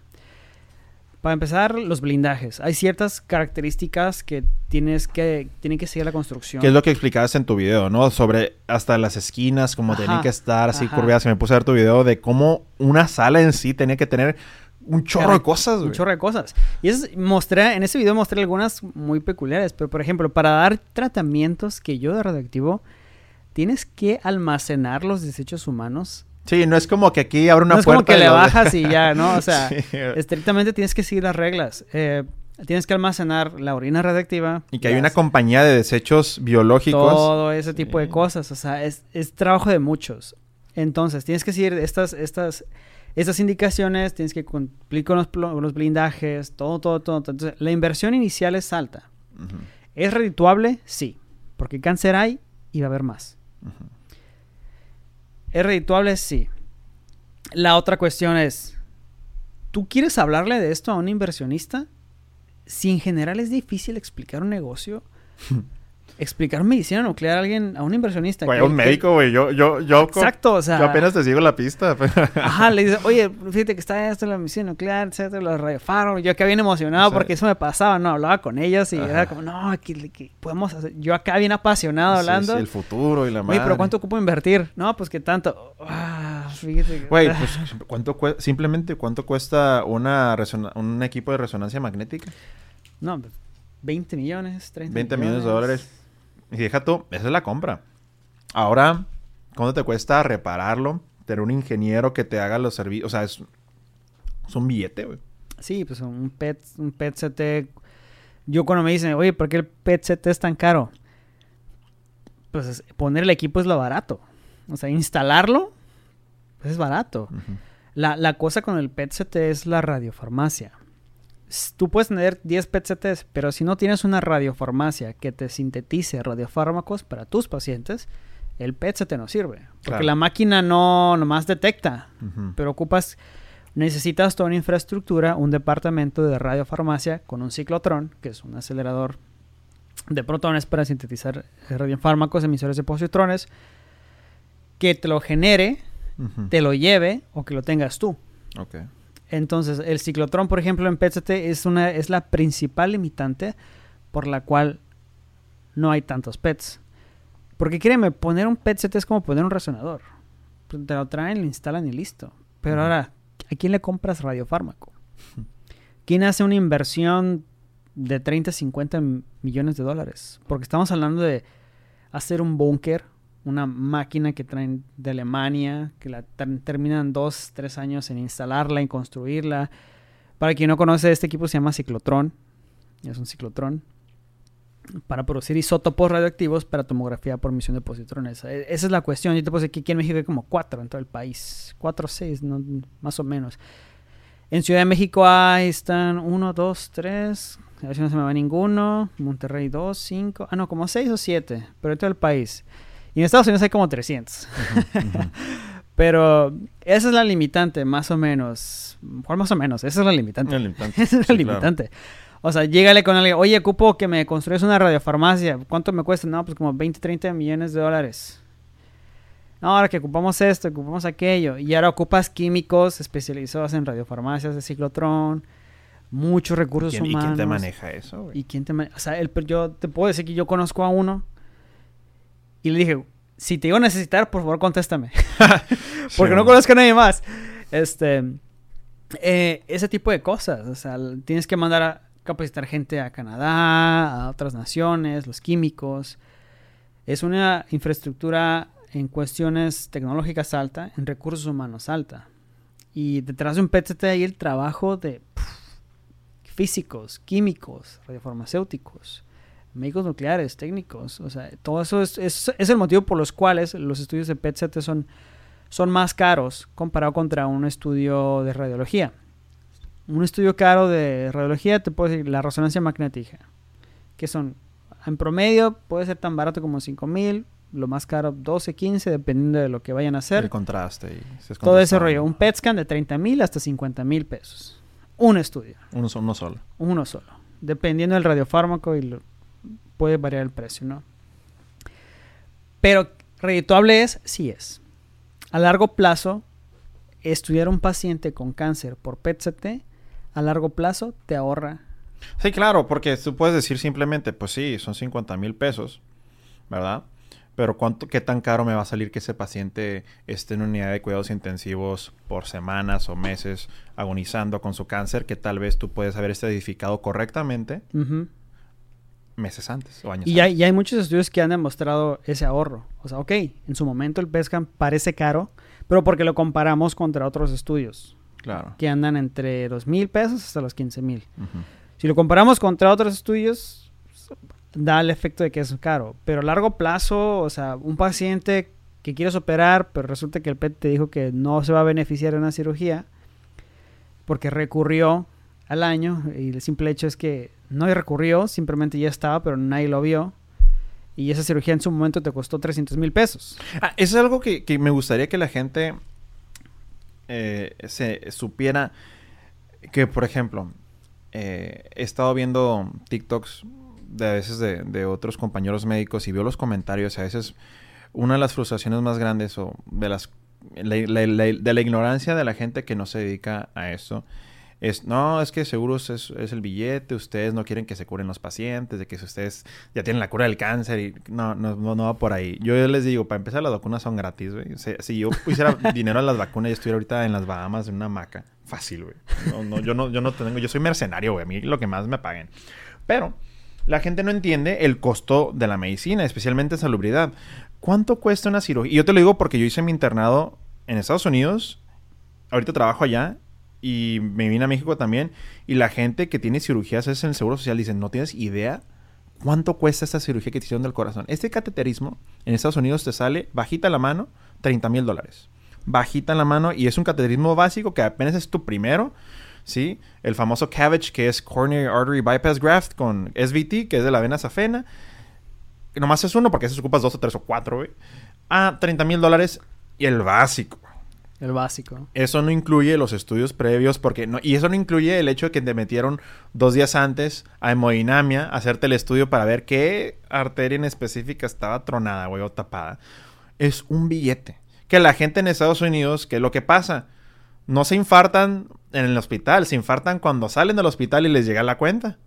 Para empezar, los blindajes. Hay ciertas características que tienes que tienen que seguir la construcción. Que es lo que explicabas en tu video, ¿no? Sobre hasta las esquinas, cómo tienen que estar así curvadas. Me puse a ver tu video de cómo una sala en sí tenía que tener un chorro de cosas, güey. Un chorro de cosas. Y es, mostré, en ese video mostré algunas muy peculiares, pero por ejemplo, para dar tratamientos que yo de radioactivo, tienes que almacenar los desechos humanos. Sí, no es como que aquí abre una no puerta. es como que le bajas y ya, ¿no? *laughs* O sea, estrictamente tienes que seguir las reglas. Eh, tienes que almacenar la orina radiactiva. Y que hay una compañía de desechos biológicos. Todo ese tipo de cosas. O sea, es, es trabajo de muchos. Entonces, tienes que seguir estas, estas esas indicaciones, tienes que cumplir con los, blindajes, todo, todo, todo. Entonces, la inversión inicial es alta. ¿Es redituable? Sí, porque cáncer hay y va a haber más. ¿Es redituable? Sí. La otra cuestión es, ¿tú quieres hablarle de esto a un inversionista? Si en general es difícil explicar un negocio, *laughs* explicar medicina nuclear a alguien, a un inversionista. Güey, a un médico, güey. Yo, yo, yo. Exacto, o sea. Yo apenas te sigo la pista. *laughs* Ajá, le dice, oye, fíjate que está esto en la medicina nuclear, etcétera, los radiofaros. Yo acá bien emocionado porque eso me pasaba, ¿no? Hablaba con ellos y era como, no, aquí, podemos hacer. Yo acá bien apasionado hablando. Sí, el futuro y la madre. Oye, pero ¿cuánto ocupo invertir? No, pues que tanto. Ah, fíjate. Güey, *laughs* pues, ¿cuánto simplemente cuánto cuesta una un equipo de resonancia magnética? No, 20 millones, 30 20 millones de dólares Y deja tú, esa es la compra. Ahora, ¿cuánto te cuesta repararlo? Tener un ingeniero que te haga los servicios. O sea, es, es un billete, güey. Sí, pues un PET, un PET CT. Yo cuando me dicen, oye, ¿por qué el PET CT es tan caro? Pues es- poner el equipo es lo barato. O sea, instalarlo pues es barato. La, la cosa con el PET-CT es la radiofarmacia. Tú puedes tener 10 PET-CTs, pero si no tienes una radiofarmacia que te sintetice radiofármacos para tus pacientes, el PET-CT no sirve. Porque Claro. la máquina no nomás detecta, pero ocupas, necesitas toda una infraestructura, un departamento de radiofarmacia con un ciclotrón, que es un acelerador de protones para sintetizar radiofármacos, emisores de positrones, que te lo genere te lo lleve o que lo tengas tú. Ok. Entonces, el ciclotrón, por ejemplo, en PET-CT es, una, es la principal limitante por la cual no hay tantos PETs. Porque créeme, poner un PET-CT es como poner un resonador. Pues, Te lo traen, lo instalan y listo. Pero ahora, ¿a quién le compras radiofármaco? ¿Quién hace una inversión de 30, 50 millones de dólares? Porque estamos hablando de hacer un búnker, una máquina que traen de Alemania, que la ter- terminan dos, tres años en instalarla, en construirla. Para quien no conoce, este equipo se llama ciclotrón. Es un ciclotrón. Para producir isótopos radioactivos para tomografía por emisión de positrones. E- Esa es la cuestión. Yo te decir que aquí en México hay como cuatro en todo el país. Cuatro o seis, más o menos. En Ciudad de México hay, están uno, dos, tres. A ver si no se me va ninguno. Monterrey dos, cinco. Ah, no, como seis o siete. Pero en todo el país. Y en Estados Unidos hay como 300. Ujú. *laughs* Pero esa es la limitante, más o menos. ¿Cuál más o menos? Esa es la limitante. Limitante. *laughs* Esa es la Sí, claro. limitante. O sea, llégale con alguien, oye, ocupo que me construyas una radiofarmacia. ¿Cuánto me cuesta? No, pues como 20, 30 millones de dólares. No, ahora que ocupamos esto, ocupamos aquello. Y ahora ocupas químicos especializados en radiofarmacias de ciclotrón, muchos recursos ¿Quién- ¿Y humanos. quién te maneja eso, güey? ¿Y quién te maneja? O sea, el, yo te puedo decir que yo conozco a uno y le dije, si te iba a necesitar, por favor, contéstame. *laughs* *laughs* Porque Sí, no conozco a nadie más. Este, eh, ese tipo de cosas. O sea, tienes que mandar a capacitar gente a Canadá, a otras naciones, los químicos. Es una infraestructura en cuestiones tecnológicas alta, en recursos humanos alta. Y detrás de un PTT hay el trabajo de físicos, químicos, radiofarmacéuticos, médicos nucleares, técnicos. O sea, todo eso es, es, es el motivo por los cuales los estudios de PET-CT son, son más caros comparado contra un estudio de radiología. Un estudio caro de radiología, te puedo decir, la resonancia magnética, que son, en promedio, puede ser tan barato como 5 mil, lo más caro 12, 15, dependiendo de lo que vayan a hacer. El contraste. y Todo ese rollo. Un PET scan de 30 mil hasta 50 mil pesos. Un estudio, Uno, uno solo. uno solo. Dependiendo del radiofármaco y lo- puede variar el precio, ¿no? Pero redituable es, sí es. A largo plazo, estudiar un paciente con cáncer por PET-CT, a largo plazo te ahorra. Sí, claro, porque tú puedes decir simplemente, pues sí, son 50 mil pesos, ¿verdad? Pero ¿cuánto, qué tan caro me va a salir que ese paciente esté en unidad de cuidados intensivos por semanas o meses agonizando con su cáncer que tal vez tú puedes haber estadificado correctamente. Meses antes o años Y hay, antes? y hay muchos estudios que han demostrado ese ahorro. O sea, ok, en su momento el PET scan parece caro, pero porque lo comparamos contra otros estudios. Claro. que andan entre dos mil pesos hasta los 15 mil. Si lo comparamos contra otros estudios, da el efecto de que es caro. Pero a largo plazo, o sea, un paciente que quieres operar, pero resulta que el PET te dijo que no se va a beneficiar de una cirugía porque recurrió al año y el simple hecho es que no recurrió, simplemente ya estaba, pero nadie lo vio. Y esa cirugía en su momento te costó 300 mil pesos. Ah, eso es algo que, me gustaría que la gente eh, se supiera que, por ejemplo, eh, he estado viendo TikToks de a veces de, otros compañeros médicos y veo los comentarios. A veces una de las frustraciones más grandes o de las la- la- la- de la ignorancia de la gente que no se dedica a eso es no es que seguro es, es- el billete ustedes no quieren que se curen los pacientes de que si ustedes ya tienen la cura del cáncer y no no, no, no va por ahí yo les digo para empezar las vacunas son gratis güey. Si, si yo pusiera *laughs* dinero a las vacunas yo estuviera ahorita en las Bahamas en una hamaca fácil güey no, no, yo no yo no tengo yo soy mercenario güey a mí lo que más me paguen pero la gente no entiende el costo de la medicina, especialmente en salubridad. ¿Cuánto cuesta una cirugía? Y yo te lo digo porque yo hice mi internado en Estados Unidos, ahorita trabajo allá y me vine a México también. Y la gente que tiene cirugías es en el Seguro Social dicen, no tienes idea cuánto cuesta esta cirugía que te hicieron del corazón. Este cateterismo en Estados Unidos te sale bajita la mano, 30 mil dólares. Bajita la mano y es un cateterismo básico que apenas es tu primero. ¿sí? El famoso CABG, que es Coronary Artery Bypass Graft con SVT, que es de la vena safena. Nomás es uno porque se ocupas dos o tres o cuatro, güey. A 30 mil dólares y el básico. El básico. Eso no incluye los estudios previos porque no, y eso no incluye el hecho de que te metieron dos días antes a hemodinamia a hacerte el estudio para ver qué arteria en específica estaba tronada, güey, o tapada. Es un billete. Que la gente en Estados Unidos, ¿qué es lo que pasa? No se infartan en el hospital, se infartan cuando salen del hospital y les llega la cuenta.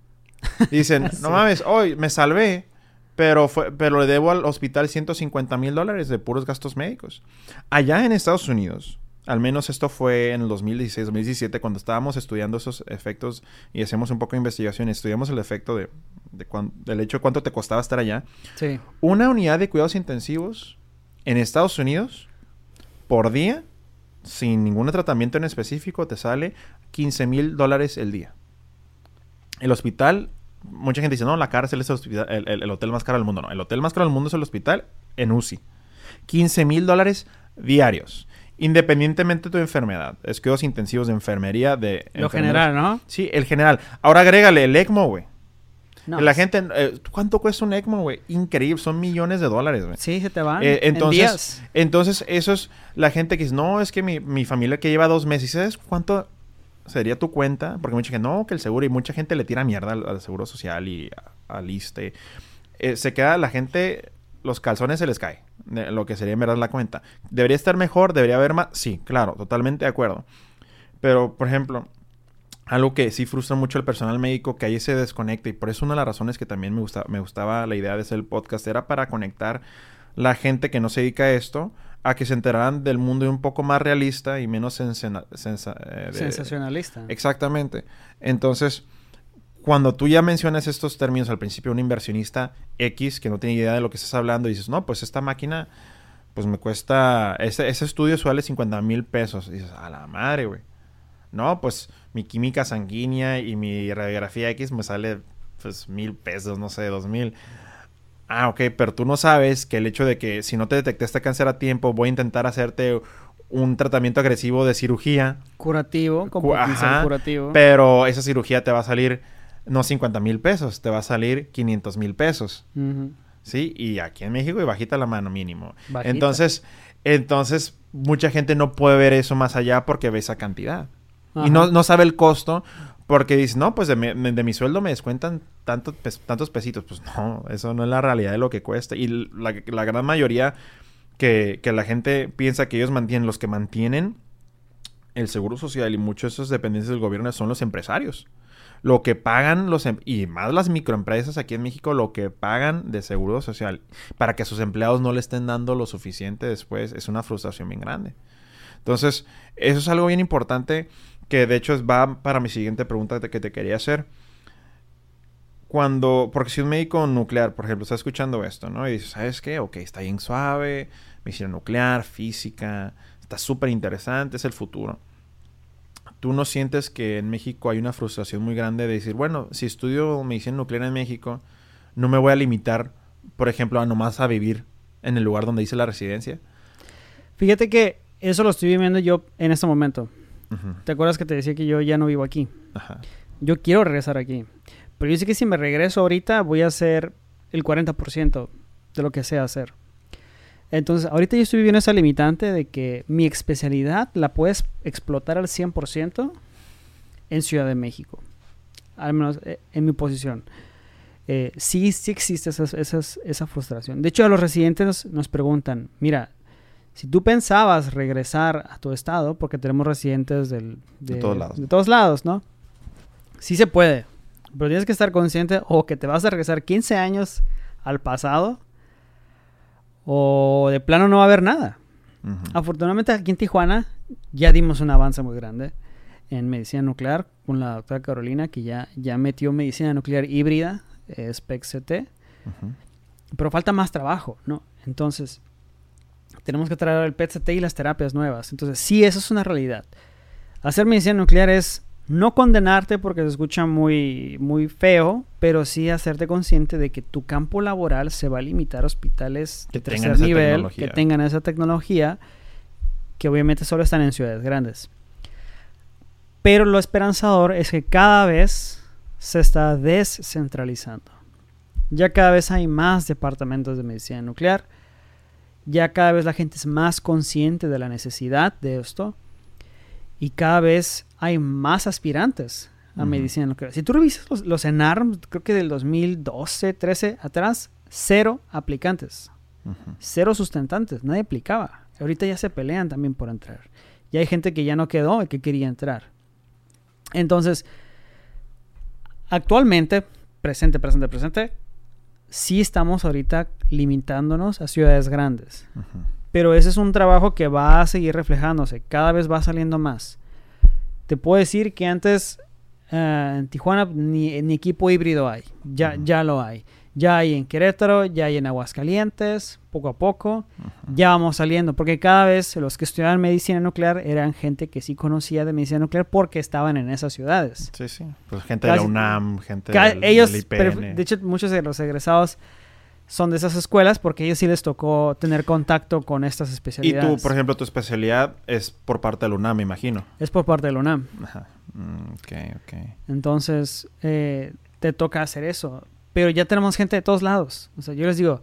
Dicen, *laughs* no mames, hoy me salvé, pero, fue, pero le debo al hospital 150 mil dólares de puros gastos médicos. Allá en Estados Unidos, al menos esto fue en el 2016, 2017, cuando estábamos estudiando esos efectos y hacemos un poco de investigación, estudiamos el efecto de, del hecho de cuánto te costaba estar allá. Sí. Una unidad de cuidados intensivos en Estados Unidos por día, sin ningún tratamiento en específico, te sale 15 mil dólares el día. El hospital, mucha gente dice, no, la cárcel es el, el, hotel más caro del mundo. No, el hotel más caro del mundo es el hospital en UCI. 15 mil dólares diarios. Independientemente de tu enfermedad. Es cuidados intensivos de enfermería de... Lo general, ¿no? Sí, el general. Ahora agrégale el ECMO, güey. la gente... Eh, ¿Cuánto cuesta un ECMO, güey? Increíble. Son millones de dólares, güey. Sí, se te van eh, entonces, Entonces, eso es la gente que dice... No, es que mi, mi familia que lleva dos meses... ¿Sabes cuánto sería tu cuenta? Porque mucha gente... No, que el seguro... Y mucha gente le tira mierda al, Seguro Social y al ISTE. Eh, se queda la gente los calzones se les cae. Lo que sería en verdad la cuenta. ¿Debería estar mejor? ¿Debería haber más? Sí, claro, totalmente de acuerdo. Pero, por ejemplo, algo que sí frustra mucho al personal médico, que ahí se desconecta, y por eso una de las razones que también me, gusta, me gustaba la idea de hacer el podcast era para conectar la gente que no se dedica a esto a que se enteraran del mundo un poco más realista y menos eh, sensacionalista. Exactamente. Entonces, cuando tú ya mencionas estos términos al principio, un inversionista X que no tiene idea de lo que estás hablando, dices, no, pues esta máquina, pues me cuesta, ese, ese estudio suele 50 mil pesos. Y dices, a la madre, güey. No, pues mi química sanguínea y mi radiografía X me sale, pues, mil pesos, no sé, dos mil. Ah, ok, pero tú no sabes que el hecho de que si no te detecté este cáncer a tiempo, voy a intentar hacerte un tratamiento agresivo de cirugía. Curativo, como curativo. Pero esa cirugía te va a salir no 50 mil pesos, te va a salir 500 mil pesos. ¿Sí? Y aquí en México y bajita la mano mínimo. Entonces, entonces, mucha gente no puede ver eso más allá porque ve esa cantidad. Y no, no, sabe el costo porque dice, no, pues de mi, sueldo me descuentan tantos, tantos pesitos. Pues no, eso no es la realidad de lo que cuesta. Y la, la gran mayoría que, que, la gente piensa que ellos mantienen, los que mantienen el seguro social y muchos de esos dependientes del gobierno son los empresarios lo que pagan los em, y más las microempresas aquí en México lo que pagan de seguro social para que sus empleados no le estén dando lo suficiente después es una frustración bien grande. Entonces, eso es algo bien importante que de hecho va para mi siguiente pregunta que te quería hacer. Cuando, porque si un médico nuclear, por ejemplo, está escuchando esto, ¿no? Y dice, ¿sabes qué? Ok, está bien suave, medicina nuclear, física, está súper interesante, es el futuro. ¿Tú no sientes que en México hay una frustración muy grande de decir, bueno, si estudio medicina nuclear en México, no me voy a limitar, por ejemplo, a nomás a vivir en el lugar donde hice la residencia? Fíjate que eso lo estoy viviendo yo en este momento. ¿Te acuerdas que te decía que yo ya no vivo aquí? Yo quiero regresar aquí. Pero yo sé que si me regreso ahorita voy a hacer el 40% de lo que sé hacer. Entonces, ahorita yo estoy viviendo esa limitante de que mi especialidad la puedes explotar al 100% en Ciudad de México. Al menos eh, en mi posición. Eh, sí, sí existe esa frustración. De hecho, a los residentes nos preguntan, mira, si tú pensabas regresar a tu estado, porque tenemos residentes de, todos lados. de todos lados, ¿no? Sí se puede, pero tienes que estar consciente o que te vas a regresar 15 años al pasado o de plano no va a haber nada. Afortunadamente aquí en Tijuana ya dimos un avance muy grande en medicina nuclear con la doctora Carolina que ya, ya metió medicina nuclear híbrida es PET-CT, pero falta más trabajo, ¿no? Entonces, tenemos que traer el PET-CT y las terapias nuevas. Entonces, sí, eso es una realidad. Hacer medicina nuclear es no condenarte porque se escucha muy, muy feo, pero sí hacerte consciente de que tu campo laboral se va a limitar a hospitales de tercer nivel que tengan esa tecnología, que obviamente solo están en ciudades grandes. Pero lo esperanzador es que cada vez se está descentralizando. Ya cada vez hay más departamentos de medicina nuclear. Ya cada vez la gente es más consciente de la necesidad de esto. Y cada vez hay más aspirantes a medicina nuclear. Si tú revisas los, los ENARM, creo que del 2012, 13 atrás, cero aplicantes. Cero sustentantes. Nadie aplicaba. Ahorita ya se pelean también por entrar. Y hay gente que ya no quedó y que quería entrar. Entonces, actualmente, presente, presente, presente, sí estamos ahorita limitándonos a ciudades grandes. Pero ese es un trabajo que va a seguir reflejándose, cada vez va saliendo más. Te puedo decir que antes eh, en Tijuana ni, equipo híbrido hay, ya, ya lo hay. Ya hay en Querétaro, ya hay en Aguascalientes, poco a poco. Ya vamos saliendo, porque cada vez los que estudiaban medicina nuclear eran gente que sí conocía de medicina nuclear porque estaban en esas ciudades. Sí, sí. Pues gente de la UNAM, gente del, ellos, De hecho, muchos de los egresados son de esas escuelas porque a ellos sí les tocó tener contacto con estas especialidades. Y tú, por ejemplo, tu especialidad es por parte de la UNAM, me imagino. Es por parte de la UNAM. Ajá. Mm, ok, ok. Entonces, eh, te toca hacer eso pero ya tenemos gente de todos lados. O sea, yo les digo,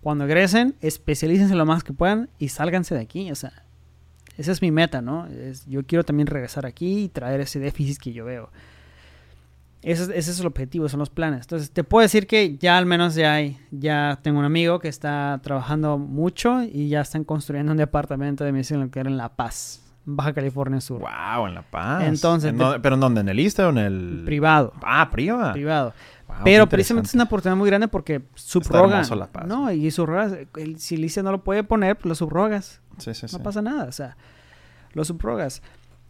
cuando egresen, especialícense lo más que puedan y sálganse de aquí. O sea, esa es mi meta, ¿no? yo quiero también regresar aquí y traer ese déficit que yo veo. Ese, ese, es el objetivo, son los planes. Entonces, te puedo decir que ya al menos ya hay, ya tengo un amigo que está trabajando mucho y ya están construyendo un departamento de medicina que era en La Paz, Baja California Sur. Wow, en La Paz. Entonces, ¿pero en dónde? ¿En el ISTE o en el privado? Ah, privado. Privado pero precisamente es una oportunidad muy grande porque subrogan. No, y subrogas. si Licia no lo puede poner, pues lo subrogas. Sí, sí, no pasa nada. O sea, lo subrogas.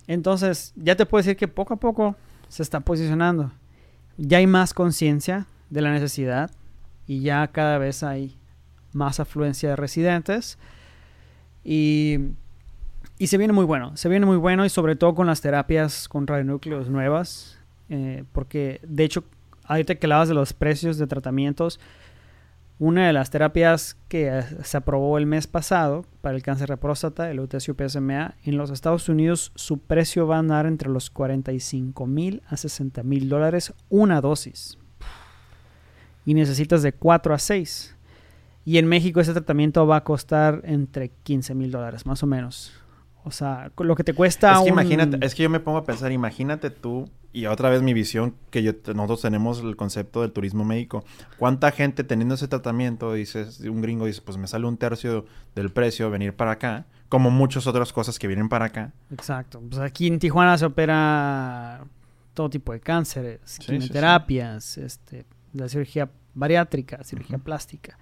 Entonces, ya te puedo decir que poco a poco se está posicionando. Ya hay más conciencia de la necesidad y ya cada vez hay más afluencia de residentes. Y, y se viene muy bueno. Se viene muy bueno y sobre todo con las terapias con radionúcleos nuevas. Eh, porque de hecho ahorita que hablabas de los precios de tratamientos, una de las terapias que se aprobó el mes pasado para el cáncer de próstata, el UTSU PSMA, en los Estados Unidos su precio va a andar entre los 45 mil a 60 mil dólares una dosis. Y necesitas de 4 a 6. Y en México ese tratamiento va a costar entre 15 mil dólares, más o menos. O sea, lo que te cuesta. Es que imagínate, es que yo me pongo a pensar, imagínate tú y otra vez mi visión, que yo, nosotros tenemos el concepto del turismo médico. ¿Cuánta gente teniendo ese tratamiento, dices, un gringo dice, pues me sale un tercio del precio venir para acá, como muchas otras cosas que vienen para acá? Exacto. Pues aquí en Tijuana se opera todo tipo de cánceres, quimioterapias, Este, la cirugía bariátrica, cirugía plástica.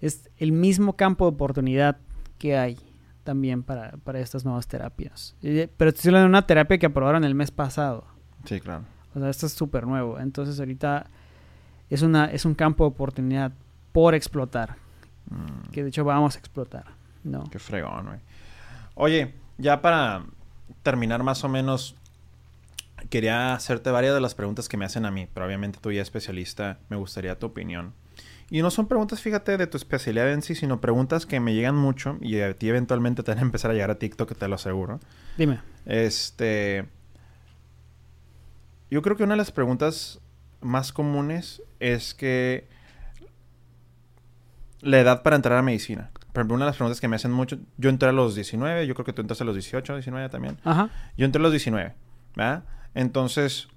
Es el mismo campo de oportunidad que hay también para, para estas nuevas terapias. Pero estoy hablando de una terapia que aprobaron el mes pasado. Sí, claro. O sea, esto es súper nuevo. Entonces ahorita es, una, es un campo de oportunidad por explotar. Mm. Que de hecho vamos a explotar. ¿no? Qué fregón, güey. Oye, ya para terminar más o menos, quería hacerte varias de las preguntas que me hacen a mí, pero obviamente tú ya especialista, me gustaría tu opinión. Y no son preguntas, fíjate, de tu especialidad en sí, sino preguntas que me llegan mucho y a ti eventualmente te van a empezar a llegar a TikTok, te lo aseguro. Dime. Este, yo creo que una de las preguntas más comunes es que la edad para entrar a medicina. Por ejemplo, una de las preguntas que me hacen mucho, yo entré a los 19, yo creo que tú entraste a los 18, 19 también. Ajá. Yo entré a los 19, ¿verdad? Entonces,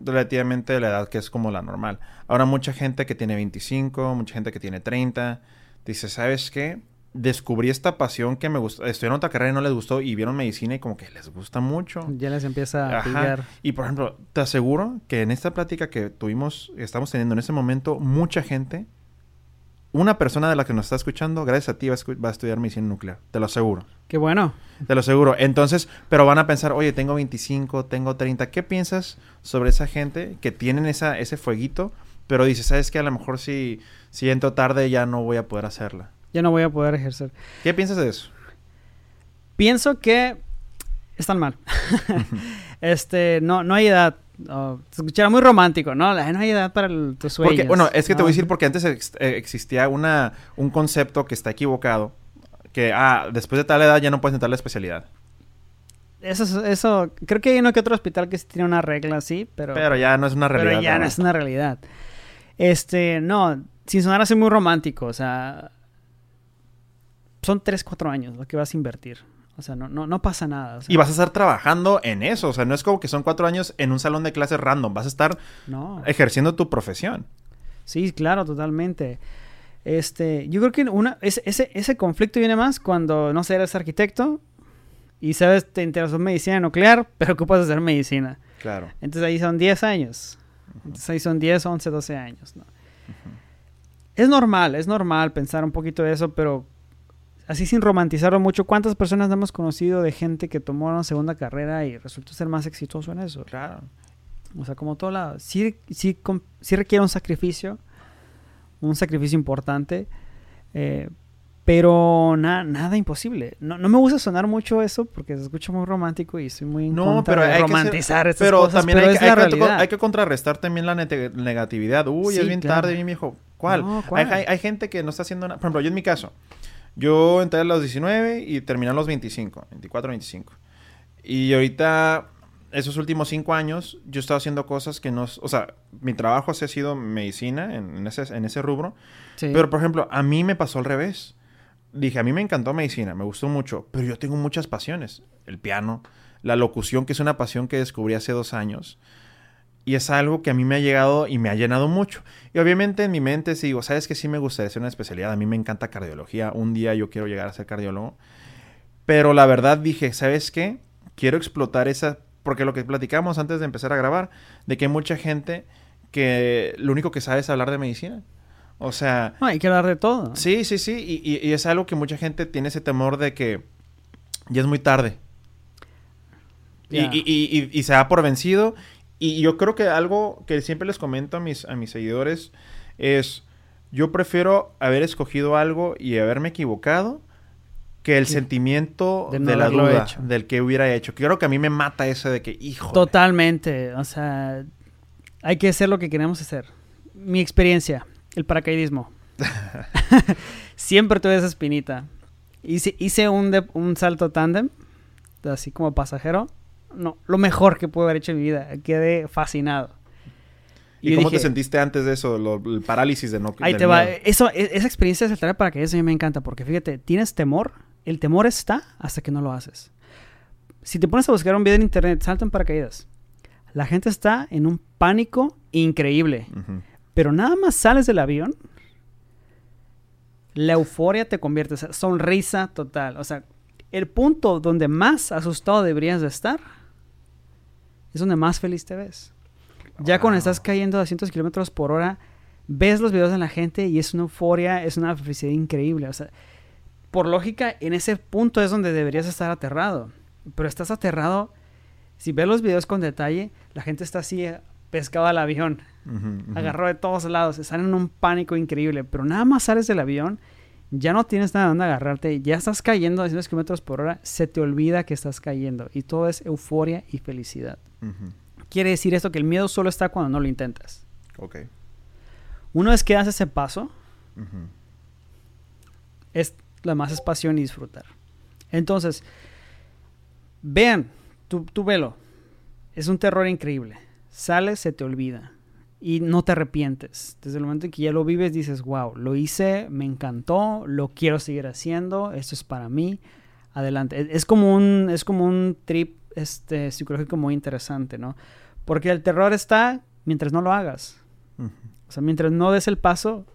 relativamente la edad que es como la normal. Ahora mucha gente que tiene 25, mucha gente que tiene 30, dice, ¿sabes qué? descubrí esta pasión que me gustó. Estudiaron otra carrera y no les gustó y vieron medicina y como que les gusta mucho. Ya les empieza a pillar. Y por ejemplo, te aseguro que en esta plática que tuvimos, estamos teniendo en ese momento, mucha gente, una persona de la que nos está escuchando, gracias a ti, va a, estudiar medicina nuclear. Te lo aseguro. Qué bueno. Te lo aseguro. Entonces, pero van a pensar, oye, tengo 25, tengo 30. ¿Qué piensas sobre esa gente que tienen esa, ese fueguito? pero dices, ¿sabes qué? A lo mejor si, si entro tarde ya no voy a poder hacerla. Ya no voy a poder ejercer. ¿Qué piensas de eso? Pienso que están mal. *laughs* este, no, no hay edad. Oh, se escuchará muy romántico, ¿no? No hay edad para el, tus sueños. Porque, bueno, es que te voy a decir porque antes ex- eh, existía una, un concepto que está equivocado. Que, ah, después de tal edad ya no puedes entrar a la especialidad. Eso, es- eso, creo que hay uno que otro hospital que sí tiene una regla así, pero, Pero ya no es una realidad. pero ya no es una realidad. Este, no, sin sonar así muy romántico, o sea, son 3, 4 años lo que vas a invertir. O sea, no, no, no pasa nada. o sea, Y vas a estar trabajando en eso. O sea, no es como que son cuatro años en un salón de clases random. Vas a estar no. ejerciendo tu profesión. Sí, claro, totalmente. Este, yo creo que una, ese, ese, ese conflicto viene más cuando, no sé, eres arquitecto y sabes, te interesó en medicina nuclear, pero ocupas hacer medicina. Claro. Entonces ahí son 10 años. Entonces ahí son 10, 11, 12 años. ¿no? Es normal, es normal pensar un poquito de eso, pero así sin romantizarlo mucho, ¿cuántas personas no hemos conocido de gente que tomó una segunda carrera y resultó ser más exitoso en eso? Claro. O sea, como todo lado. Sí, sí, sí requiere un sacrificio, un sacrificio importante, eh, pero na- nada imposible. No, no me gusta sonar mucho eso porque se escucha muy romántico y soy muy No, pero de hay que romantizar ser- estas pero cosas, también pero hay, es que- hay la que, hay que contrarrestar también la negatividad. Uy, Sí, es bien claro. tarde, bien viejo. ¿Cuál? No, ¿cuál? hay- hay gente que no está haciendo nada. Por ejemplo, yo en mi caso, yo entré a los 19 y terminé a los 25, 24, 25. Y ahorita, esos últimos cinco años, yo he estado haciendo cosas que no... O sea, mi trabajo ha sido medicina en, en ese, en ese rubro. Sí. Pero, por ejemplo, a mí me pasó al revés. Dije, a mí me encantó medicina, me gustó mucho, pero yo tengo muchas pasiones. El piano, la locución, que es una pasión que descubrí hace dos años. Y es algo que a mí me ha llegado y me ha llenado mucho. Y obviamente en mi mente sí digo, ¿sabes que Sí me gustaría hacer una especialidad. A mí me encanta cardiología. Un día yo quiero llegar a ser cardiólogo. Pero la verdad dije, ¿sabes qué? Quiero explotar esa... Porque lo que platicamos antes de empezar a grabar, de que hay mucha gente que lo único que sabe es hablar de medicina. O sea, No, hay que hablar de todo. Sí, sí, sí. Y, y- y es algo que mucha gente tiene ese temor de que ya es muy tarde. Y- y- y se da por vencido. Y yo creo que algo que siempre les comento a mis, a mis seguidores es, yo prefiero haber escogido algo y haberme equivocado que el sentimiento De la duda hecho. del que hubiera hecho. Creo que a mí me mata eso de que, hijo. Totalmente. O sea, hay que hacer lo que queremos hacer. Mi experiencia, el paracaidismo. *laughs* *laughs* Siempre tuve esa espinita. Hice, hice un, de- un salto tándem, así como pasajero. No, lo mejor que pude haber hecho en mi vida. Quedé fascinado. ¿Y yo cómo te sentiste antes de eso? Lo- el parálisis de no Ahí te va. miedo? Eso, e- esa experiencia de saltar de paracaídas a mí me encanta porque fíjate, tienes temor. El temor está hasta que no lo haces. Si te pones a buscar un video en internet, salto en paracaídas. La gente está en un pánico increíble. Pero nada más sales del avión, la euforia te convierte, o sea, sonrisa total. O sea, el punto donde más asustado deberías de estar es donde más feliz te ves. Ya cuando estás cayendo a 200 kilómetros por hora, ves los videos de la gente y es una euforia, es una felicidad increíble. O sea, por lógica, en ese punto es donde deberías estar aterrado. Pero estás aterrado. Si ves los videos con detalle, la gente está así eh, pescado al avión agarró de todos lados, están en un pánico increíble, pero nada más sales del avión, ya no tienes nada donde agarrarte, ya estás cayendo a 200 kilómetros por hora, se te olvida que estás cayendo y todo es euforia y felicidad. Quiere decir esto que el miedo solo está cuando no lo intentas. Ok. Una vez que das ese paso, es lo más es pasión y disfrutar. Entonces, vean, tú, tú velo, es un terror increíble. Sales, se te olvida y no te arrepientes. Desde el momento en que ya lo vives, dices, wow, lo hice, me encantó, lo quiero seguir haciendo, esto es para mí, adelante. Es como un, es como un trip este, psicológico muy interesante, ¿no? Porque el terror está mientras no lo hagas. Ujú. O sea, mientras no des el paso,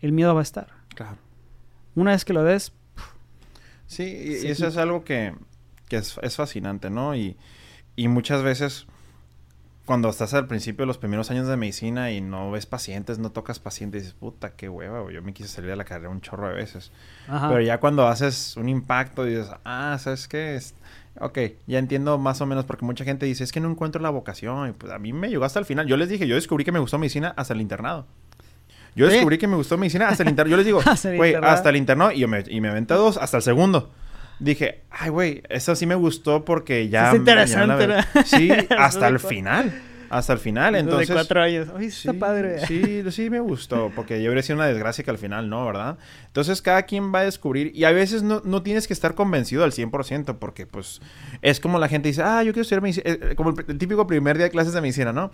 el miedo va a estar. Claro. Una vez que lo des, Sí, y, eso es algo que, que es, es fascinante, ¿no? Y, y muchas veces, cuando estás al principio de los primeros años de medicina y no ves pacientes, no tocas pacientes, dices, puta, qué hueva, yo me quise salir de la carrera un chorro de veces. ajá. Pero ya cuando haces un impacto, dices, ah, ¿sabes qué? Ok, ya entiendo más o menos, porque mucha gente dice, es que no encuentro la vocación. Y pues a mí me llegó hasta el final. Yo les dije, yo descubrí que me gustó medicina hasta el internado. Yo Sí. descubrí que me gustó medicina hasta el internado. Yo les digo, *laughs* Hasta el güey, hasta el internado. Y, yo me, y me aventé dos hasta el segundo. Dije, ay, güey, eso sí me gustó porque ya... Es interesante, ya la- ¿no? Sí, *laughs* hasta el final. Hasta el final, entonces... de cuatro años. Está Sí, padre. Sí, sí me gustó, porque yo habría sido una desgracia que al final no, ¿verdad? Entonces cada quien va a descubrir y a veces no, no tienes que estar convencido al 100% porque pues es como la gente dice, ah, yo quiero estudiar medicina, eh, como el, el típico primer día de clases de medicina, ¿no?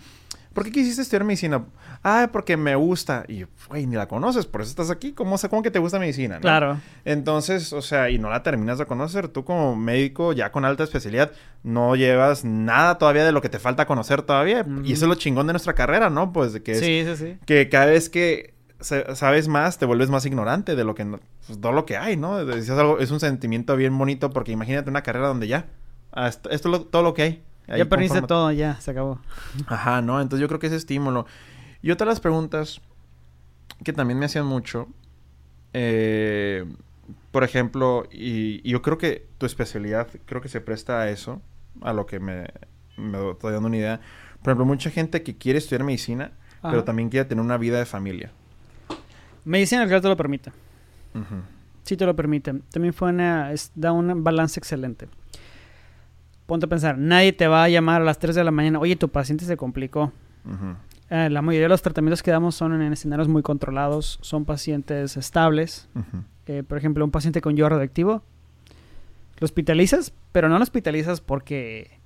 ¿Por qué quisiste estudiar medicina? Ah, porque me gusta. Y, güey, ni la conoces, por eso estás aquí. ¿Cómo, cómo que te gusta medicina? no? Claro. Entonces, o sea, y no la terminas de conocer. Tú como médico ya con alta especialidad no llevas nada todavía de lo que te falta conocer todavía. Y eso es lo chingón de nuestra carrera, ¿no? Pues de que es Sí, sí, sí. que cada vez que sa- sabes más te vuelves más ignorante de lo que pues, todo lo que hay, ¿no? Es, algo, es un sentimiento bien bonito porque imagínate una carrera donde ya esto, esto es lo- todo lo que hay. Ahí Ya perdiste conforme- todo, ya, se acabó. Ajá, ¿no? Entonces yo creo que ese estímulo. Y otra de las preguntas que también me hacían mucho, eh, por ejemplo, y, y yo creo que tu especialidad creo que se presta a eso, a lo que me, me estoy dando una idea. Por ejemplo, mucha gente que quiere estudiar medicina, pero también quiere tener una vida de familia. Medicina al te lo permite. Sí te lo permite. También fue una, es- da un balance excelente. Ponte a pensar, nadie te va a llamar a las 3 de la mañana, oye, tu paciente se complicó. Eh, la mayoría de los tratamientos que damos son en escenarios muy controlados, son pacientes estables. Eh, por ejemplo, un paciente con yodo radioactivo, lo hospitalizas, pero no lo hospitalizas porque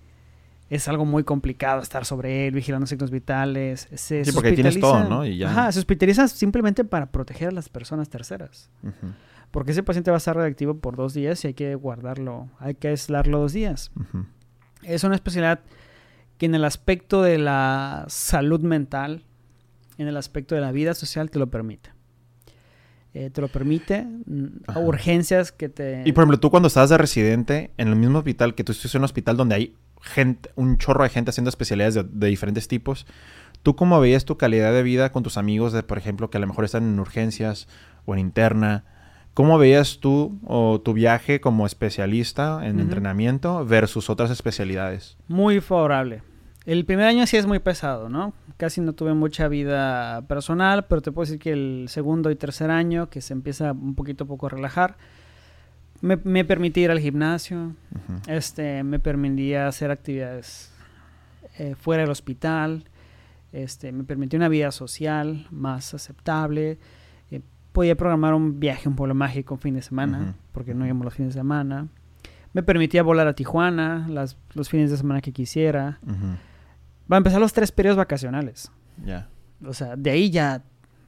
es algo muy complicado estar sobre él, vigilando signos vitales. Se, Sí, porque tienes todo, ¿no? Y ya. Ajá, se hospitaliza simplemente para proteger a las personas terceras. Ujú, Porque ese paciente va a estar radioactivo por dos días y hay que guardarlo, hay que aislarlo dos días. Es una especialidad que en el aspecto de la salud mental, en el aspecto de la vida social, te lo permite. Eh, te lo permite. mm, Ajá. Urgencias que te... Y por ejemplo, tú cuando estabas de residente en el mismo hospital, que tú estás en un hospital donde hay gente, un chorro de gente haciendo especialidades de, de diferentes tipos, ¿tú cómo veías tu calidad de vida con tus amigos, de, por ejemplo, que a lo mejor están en urgencias o en interna? ¿Cómo veías tú o tu viaje como especialista en entrenamiento versus otras especialidades? Muy favorable. El primer año sí es muy pesado, ¿no? Casi no tuve mucha vida personal, pero te puedo decir que el segundo y tercer año, que se empieza un poquito a poco a relajar, me, me permití ir al gimnasio, este, me permitía hacer actividades eh, fuera del hospital, este, me permitió una vida social más aceptable, podía programar un viaje a un pueblo mágico un fin de semana, porque no íbamos los fines de semana, me permitía volar a Tijuana las, los fines de semana que quisiera, va a empezar los tres periodos vacacionales, Ya. o sea, de ahí ya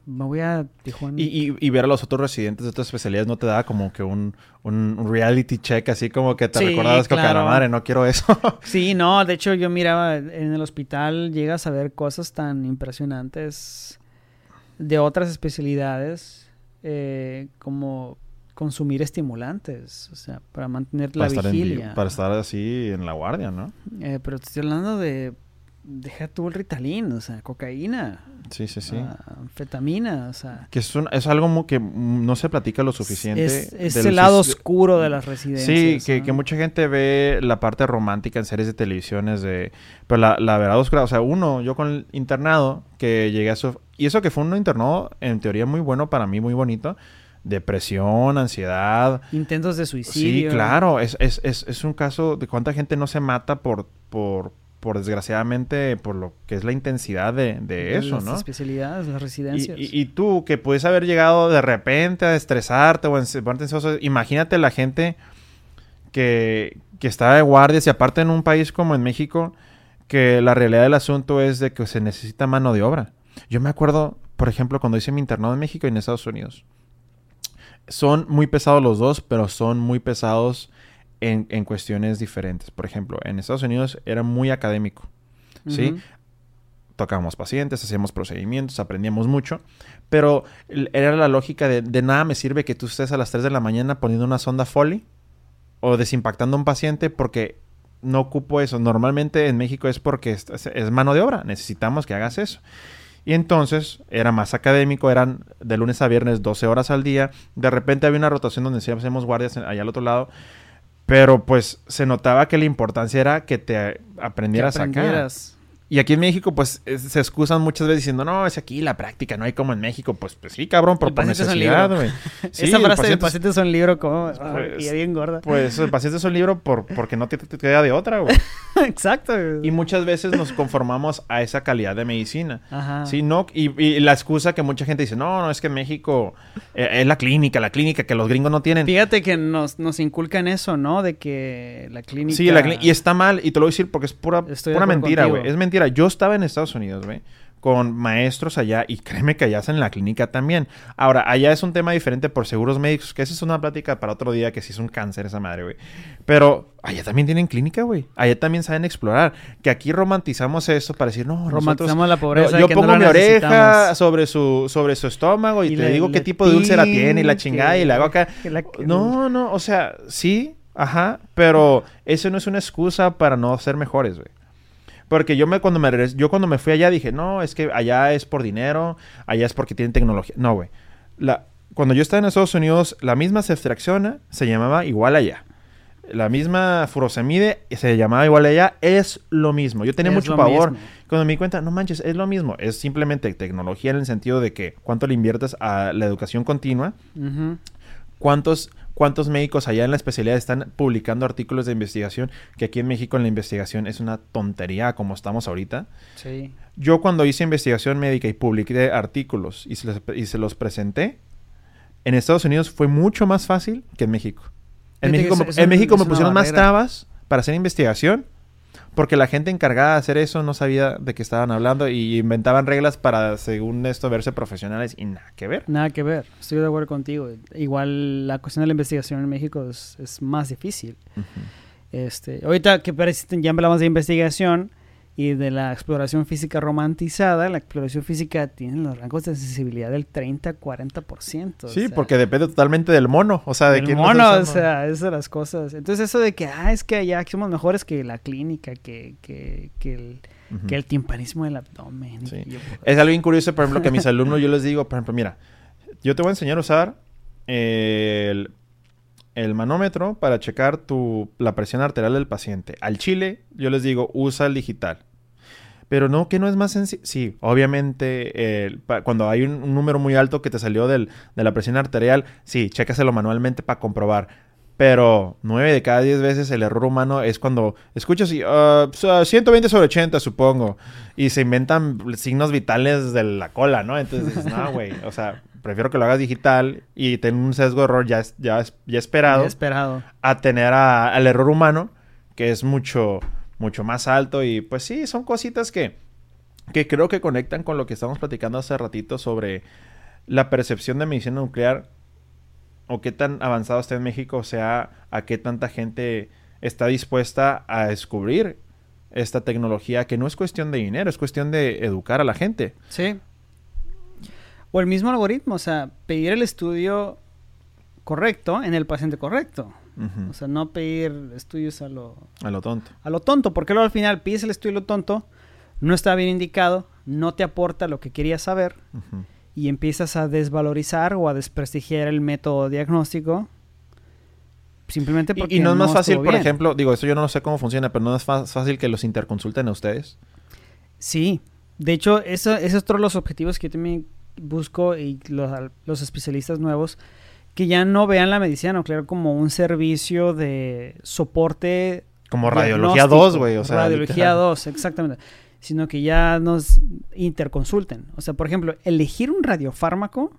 me voy a Tijuana. Y, y- y ver a los otros residentes de otras especialidades no te daba como que un, un- reality check, así como que te Sí, recordabas que, "Ok, a la claro. madre, no quiero eso. *laughs* Sí, no, de hecho yo miraba en el hospital, llegas a ver cosas tan impresionantes de otras especialidades, eh, como consumir estimulantes, o sea, para mantener la para, estar en vi- vigilia. para estar así en la guardia, ¿no? Eh, pero te estoy hablando de, deja tú el Ritalin, o sea, cocaína, Sí, sí, sí. ah, anfetamina, o sea, Que es, un- es algo que no se platica lo suficiente. es, el lado oscuro de las residencias. Sí, que, ¿no? que mucha gente ve la parte romántica en series de televisiones de... Pero la, la verdad oscura, o sea, uno, yo con el internado, que llegué a su... Y eso que fue un internado, en teoría, muy bueno para mí, muy bonito. Depresión, ansiedad. Intentos de suicidio. Sí, claro. Es, es, es, es un caso de cuánta gente no se mata por, por, por desgraciadamente, por lo que es la intensidad de, de eso, las ¿no? especialidades, las residencias. y- y tú, que puedes haber llegado de repente a estresarte o a ponerte ansioso, imagínate la gente que, que está de guardias y aparte en un país como en México, que la realidad del asunto es de que se necesita mano de obra. Yo me acuerdo, por ejemplo, cuando hice mi internado en México y en Estados Unidos. Son muy pesados los dos, pero son muy pesados en, en cuestiones diferentes. Por ejemplo, en Estados Unidos era muy académico. ¿sí? Tocábamos pacientes, hacíamos procedimientos, aprendíamos mucho, pero era la lógica de, de nada me sirve que tú estés a las 3 de la mañana poniendo una sonda Foley o desimpactando a un paciente porque no ocupo eso. Normalmente en México es porque es mano de obra, necesitamos que hagas eso. Y entonces era más académico, eran de lunes a viernes 12 horas al día. De repente había una rotación donde sí hacemos guardias allá al otro lado. Pero pues se notaba que la importancia era que te aprendieras, Que aprendieras. acá. Y aquí en México, pues es- se excusan muchas veces diciendo, no, es aquí la práctica, no hay como en México. Pues, pues sí, cabrón, por, por necesidad, güey. *laughs* Sí, Esa frase del paciente es- paciente es un libro como... Pues- y bien gorda. Pues el paciente es un libro por, porque no te, te queda de otra, güey. *laughs* Exacto. Y muchas veces nos conformamos a esa calidad de medicina. Ajá. Sí, no, y, y la excusa que mucha gente dice, no, no, es que en México eh, es la clínica, la clínica que los gringos no tienen. Fíjate que nos, nos inculcan eso, ¿no? De que la clínica... Sí, la clí- y está mal, y te lo voy a decir porque es pura, Estoy de pura mentira, güey. Es mentira. Yo estaba en Estados Unidos, güey, con maestros allá, y créeme que allá hacen la clínica también. Ahora, allá es un tema diferente por seguros médicos, que esa es una plática para otro día, que sí es un cáncer esa madre, güey. Pero allá también tienen clínica, güey. Allá también saben explorar. Que aquí romantizamos eso para decir, no, nosotros- Romantizamos la pobreza. yo de que no pongo la mi oreja sobre su, sobre su estómago y, Y le, le- digo qué tipo de úlcera tiene y la que- chingada y le hago acá. la- No, no, o sea, sí, ajá, pero eso no es una excusa para no ser mejores, güey. Porque yo me cuando me regres- yo cuando me fui allá dije, "No, es que allá es por dinero, allá es porque tienen tecnología." No, güey. La cuando yo estaba en Estados Unidos, la misma ceftriaxona se llamaba igual allá. La misma furosemide se llamaba igual allá, es lo mismo. Yo tenía Es mucho pavor. mismo. Cuando me di cuenta, no manches, es lo mismo. Es simplemente tecnología en el sentido de que cuánto le inviertes a la educación continua. ¿Cuántos, ¿Cuántos médicos allá en la especialidad están publicando artículos de investigación? Que aquí en México en la investigación es una tontería como estamos ahorita. Sí. Yo cuando hice investigación médica y publiqué artículos y se, los, y se los presenté, en Estados Unidos fue mucho más fácil que en México. En México, es- en México me pusieron más trabas para hacer investigación porque la gente encargada de hacer eso no sabía de qué estaban hablando y inventaban reglas para, según esto, verse profesionales y nada que ver. Nada que ver. Estoy de acuerdo contigo. Igual la cuestión de la investigación en México es, es más difícil. Este, ahorita que ya hablamos de investigación y de la exploración física romantizada, la exploración física tiene los rangos de sensibilidad del 30-40%. o Sí, sea, porque depende totalmente del mono. O sea, de quién mono, o sea, esas son las cosas. Entonces eso de que, ah, es que allá somos mejores que la clínica, que, que, que, el, que el timpanismo del abdomen. Sí. yo- Es algo bien curioso, por ejemplo, que a mis alumnos yo les digo, por ejemplo, mira, yo te voy a enseñar a usar el, el manómetro para checar la presión arterial del paciente. Al chile, yo les digo, usa el digital. Pero no, que no es más sencillo. Sí, obviamente, cuando hay un, número muy alto que te salió del- de la presión arterial, sí, chécaselo manualmente para comprobar. Pero 9 de cada 10 veces el error humano es cuando escuchas y "Ah, pues, ah, 120 sobre 80, supongo. Y se inventan signos vitales de la cola, ¿no? Entonces no, güey. O sea, prefiero que lo hagas digital y tener un sesgo de error ya, ya, ya esperado ya esperado. a tener a- al error humano, que es mucho, mucho más alto. Y pues sí, son cositas que, que creo que conectan con lo que estamos platicando hace ratito sobre la percepción de medicina nuclear o qué tan avanzado está en México, o sea, a qué tanta gente está dispuesta a descubrir esta tecnología que no es cuestión de dinero, es cuestión de educar a la gente. Sí. O el mismo algoritmo, o sea, pedir el estudio correcto en el paciente correcto. O sea, no pedir estudios a lo, a lo tonto. a lo tonto, porque luego al final pides el estudio a lo tonto, no está bien indicado, no te aporta lo que querías saber y empiezas a desvalorizar o a desprestigiar el método diagnóstico simplemente porque Y, y no es más fácil, por bien. ejemplo, digo, eso yo no sé cómo funciona, pero no es fa- fácil que los interconsulten a ustedes. Sí, de hecho, eso, ese es otro de los objetivos que yo también busco y los, los especialistas nuevos, que ya no vean la medicina nuclear como un servicio de soporte. Como radiología diagnóstico, 2, güey. O sea, radiología literal. 2, exactamente. Sino que ya nos interconsulten. O sea, por ejemplo, elegir un radiofármaco.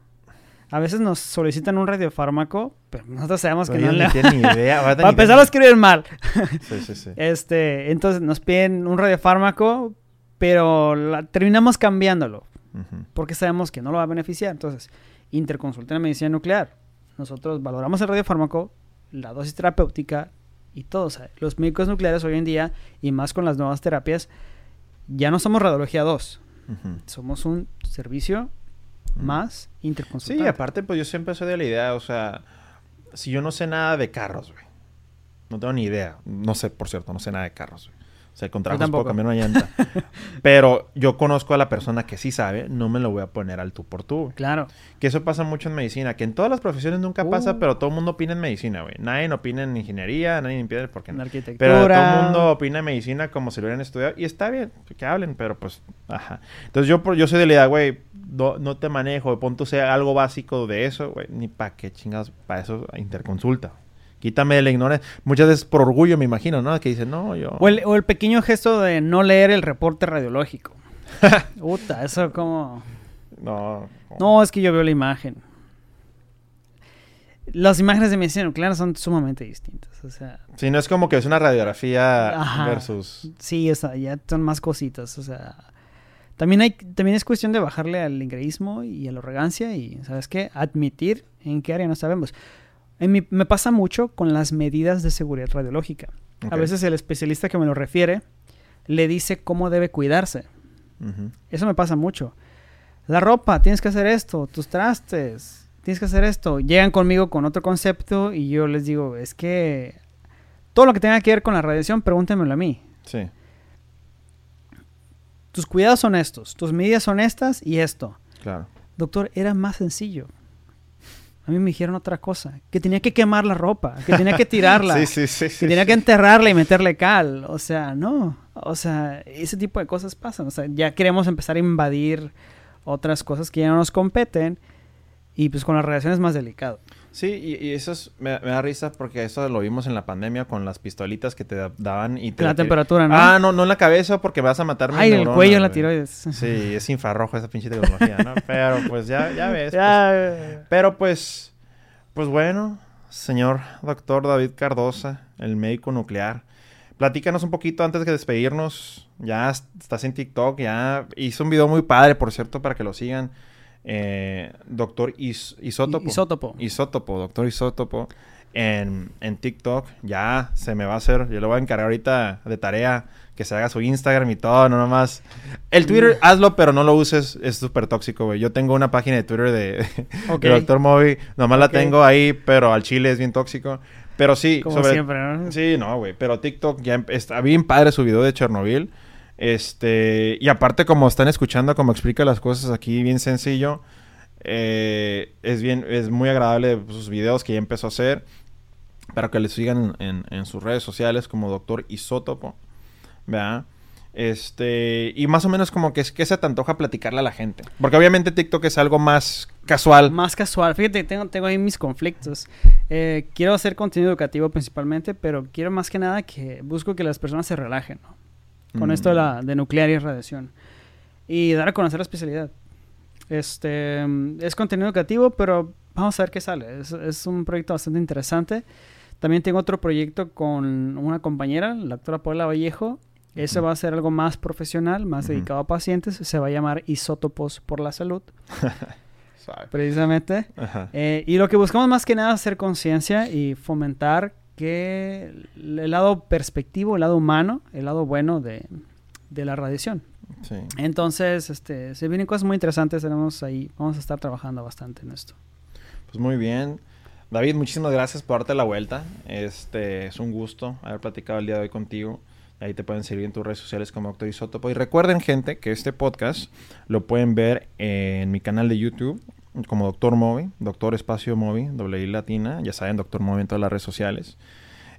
A veces nos solicitan un radiofármaco, pero nosotros sabemos que no le... ni idea. Para ni empezar, lo escriben mal. *laughs* Sí, sí, sí. Este, entonces nos piden un radiofármaco, pero la- terminamos cambiándolo Porque sabemos que no lo va a beneficiar. Entonces, interconsulta en medicina nuclear. Nosotros valoramos el radiofármaco, la dosis terapéutica y todo. O sea, los médicos nucleares hoy en día, y más con las nuevas terapias, ya no somos radiología 2. Ujú. Somos un servicio más interconsultante. Sí, aparte, pues yo siempre soy de la idea, o sea, si yo no sé nada de carros, güey. No tengo ni idea. No sé, por cierto, no sé nada de carros, güey. O sea, con trabajos puedo cambiar una llanta. *laughs* Pero yo conozco a la persona que sí sabe, no me lo voy a poner al tú por tú. Claro. Que eso pasa mucho en medicina, que en todas las profesiones nunca pasa, uh. pero todo el mundo opina en medicina, güey. Nadie opina en ingeniería, nadie opina porque En arquitectura. Pero todo el mundo opina en medicina como si lo hubieran estudiado. Y está bien, que hablen, pero pues, ajá. Entonces yo, yo soy de la idea, güey, no, te manejo, pon tú sea algo básico de eso, güey. Ni para qué chingados, para eso interconsulta. Quítame la ignorancia. Muchas veces por orgullo, me imagino, ¿no? Que dicen, no, yo... O el, pequeño gesto de no leer el reporte radiológico. *laughs* Puta, eso como... No. No, es que yo veo la imagen. Las imágenes de medicina nuclear son sumamente distintas, o sea... Sí, no es como que es una radiografía versus... Sí, o sea, ya son más cositas, o sea... También, hay, también es cuestión de bajarle al ingreísmo y a la arrogancia y, ¿sabes qué? Admitir en qué área no sabemos me pasa mucho con las medidas de seguridad radiológica. A veces el especialista que me lo refiere le dice cómo debe cuidarse. Eso me pasa mucho. La ropa, tienes que hacer esto, tus trastes, tienes que hacer esto. Llegan conmigo con otro concepto y yo les digo, es que todo lo que tenga que ver con la radiación, pregúntemelo a mí. Sí. Tus cuidados son estos, tus medidas son estas y esto. Claro. Doctor, era más sencillo. A mí me dijeron otra cosa, que tenía que quemar la ropa, que tenía que tirarla, *laughs* sí, sí, que tenía que enterrarla y meterle cal. O sea, no. O sea, ese tipo de cosas pasan. O sea, ya queremos empezar a invadir otras cosas que ya no nos competen y pues con la radiación es más delicado. Sí, y, eso es, me, da risa porque eso lo vimos en la pandemia con las pistolitas que te daban y te... La temperatura, ¿no? Ah, no, no en la cabeza porque vas a matar Ay, el cuello, la tiroides. Sí, *laughs* es infrarrojo esa pinche tecnología, ¿no? *laughs* Pero pues ya, ya ves. Pues. pero pues, pues bueno, señor doctor David Cardosa, el médico nuclear. Platícanos un poquito antes de despedirnos. Ya estás en TikTok, ya hizo un video muy padre, por cierto, para que lo sigan eh, doctor Isótopo. Isótopo. Isótopo, doctor Isótopo. En, en, TikTok. Ya se me va a hacer. Yo lo voy a encargar ahorita de tarea. Que se haga su Instagram y todo, no nomás. El Twitter, mm. hazlo, pero no lo uses. Es súper tóxico, güey. Yo tengo una página de Twitter de, *laughs* Doctor Moby. Nomás la tengo ahí, pero al chile es bien tóxico. Pero sí. Como siempre, ¿no? Sí, no, güey. Pero TikTok ya está bien padre su video de Chernobyl. Este, y aparte, como están escuchando, como explica las cosas aquí, bien sencillo. Eh, es bien, es muy agradable sus videos que ya empezó a hacer. Para que le sigan en, sus redes sociales como Doctor Isótopo. ¿Verdad? Este, y más o menos como que, que se te antoja platicarle a la gente. Porque obviamente TikTok es algo más casual. Más casual. Fíjate, tengo, tengo ahí mis conflictos. Eh, quiero hacer contenido educativo principalmente, pero quiero más que nada que busco que las personas se relajen, ¿no? Con esto de, la, de nuclear y radiación. Y dar a conocer la especialidad. Este, es contenido educativo, pero vamos a ver qué sale. Es, un proyecto bastante interesante. También tengo otro proyecto con una compañera, la doctora Paula Vallejo. Ese va a ser algo más profesional, más dedicado a pacientes. Se va a llamar Isótopos por la Salud. *laughs* precisamente. Eh, y lo que buscamos más que nada es hacer conciencia y fomentar que el lado perspectivo, el lado humano, el lado bueno de, la radiación. Entonces, este, se vienen cosas muy interesantes, tenemos ahí, vamos a estar trabajando bastante en esto. Pues muy bien. David, muchísimas gracias por darte la vuelta. Este, es un gusto haber platicado el día de hoy contigo. Ahí te pueden seguir en tus redes sociales como Doctor Isótopo. Y recuerden, gente, que este podcast lo pueden ver en mi canal de YouTube como Doctor Movi, Doctor Espacio Movi, doble I latina, ya saben, Doctor Movi en todas las redes sociales.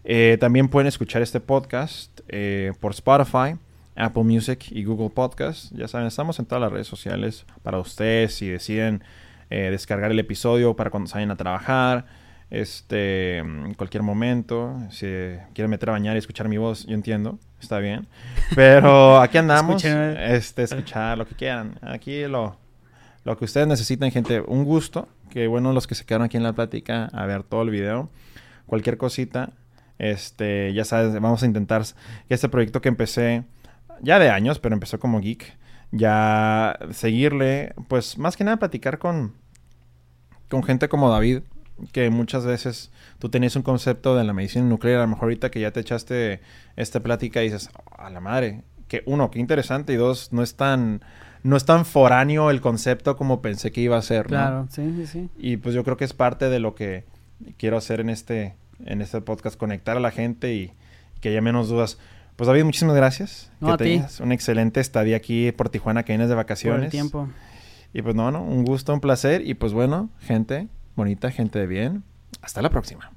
Eh, también pueden escuchar este podcast eh, por Spotify, Apple Music y Google Podcast. Ya saben, estamos en todas las redes sociales para ustedes si deciden eh, descargar el episodio para cuando salgan a trabajar, este, en cualquier momento. Si quieren meter a bañar y escuchar mi voz, yo entiendo, está bien. Pero aquí andamos, este, escuchar lo que quieran. Aquí lo, lo que ustedes necesiten, gente. Un gusto. Que bueno los que se quedaron aquí en la plática a ver todo el video. Cualquier cosita, este, ya sabes, vamos a intentar que este proyecto que empecé ya de años, pero empezó como geek, ya seguirle, pues más que nada platicar con, con gente como David, que muchas veces tú tenías un concepto de la medicina nuclear, a lo mejor ahorita que ya te echaste esta plática y dices, a la madre, que uno, qué interesante, y dos, no es tan no es tan foráneo el concepto como pensé que iba a ser. Claro, sí, sí, sí. Y pues yo creo que es parte de lo que quiero hacer en este, en este podcast, conectar a la gente y que haya menos dudas. Pues David, muchísimas gracias. No, que a ti. tengas un excelente estadía aquí por Tijuana, que vienes de Por vacaciones. el tiempo. Y pues no, no, un gusto, un placer. Y pues bueno, gente bonita, gente de bien. Hasta la próxima.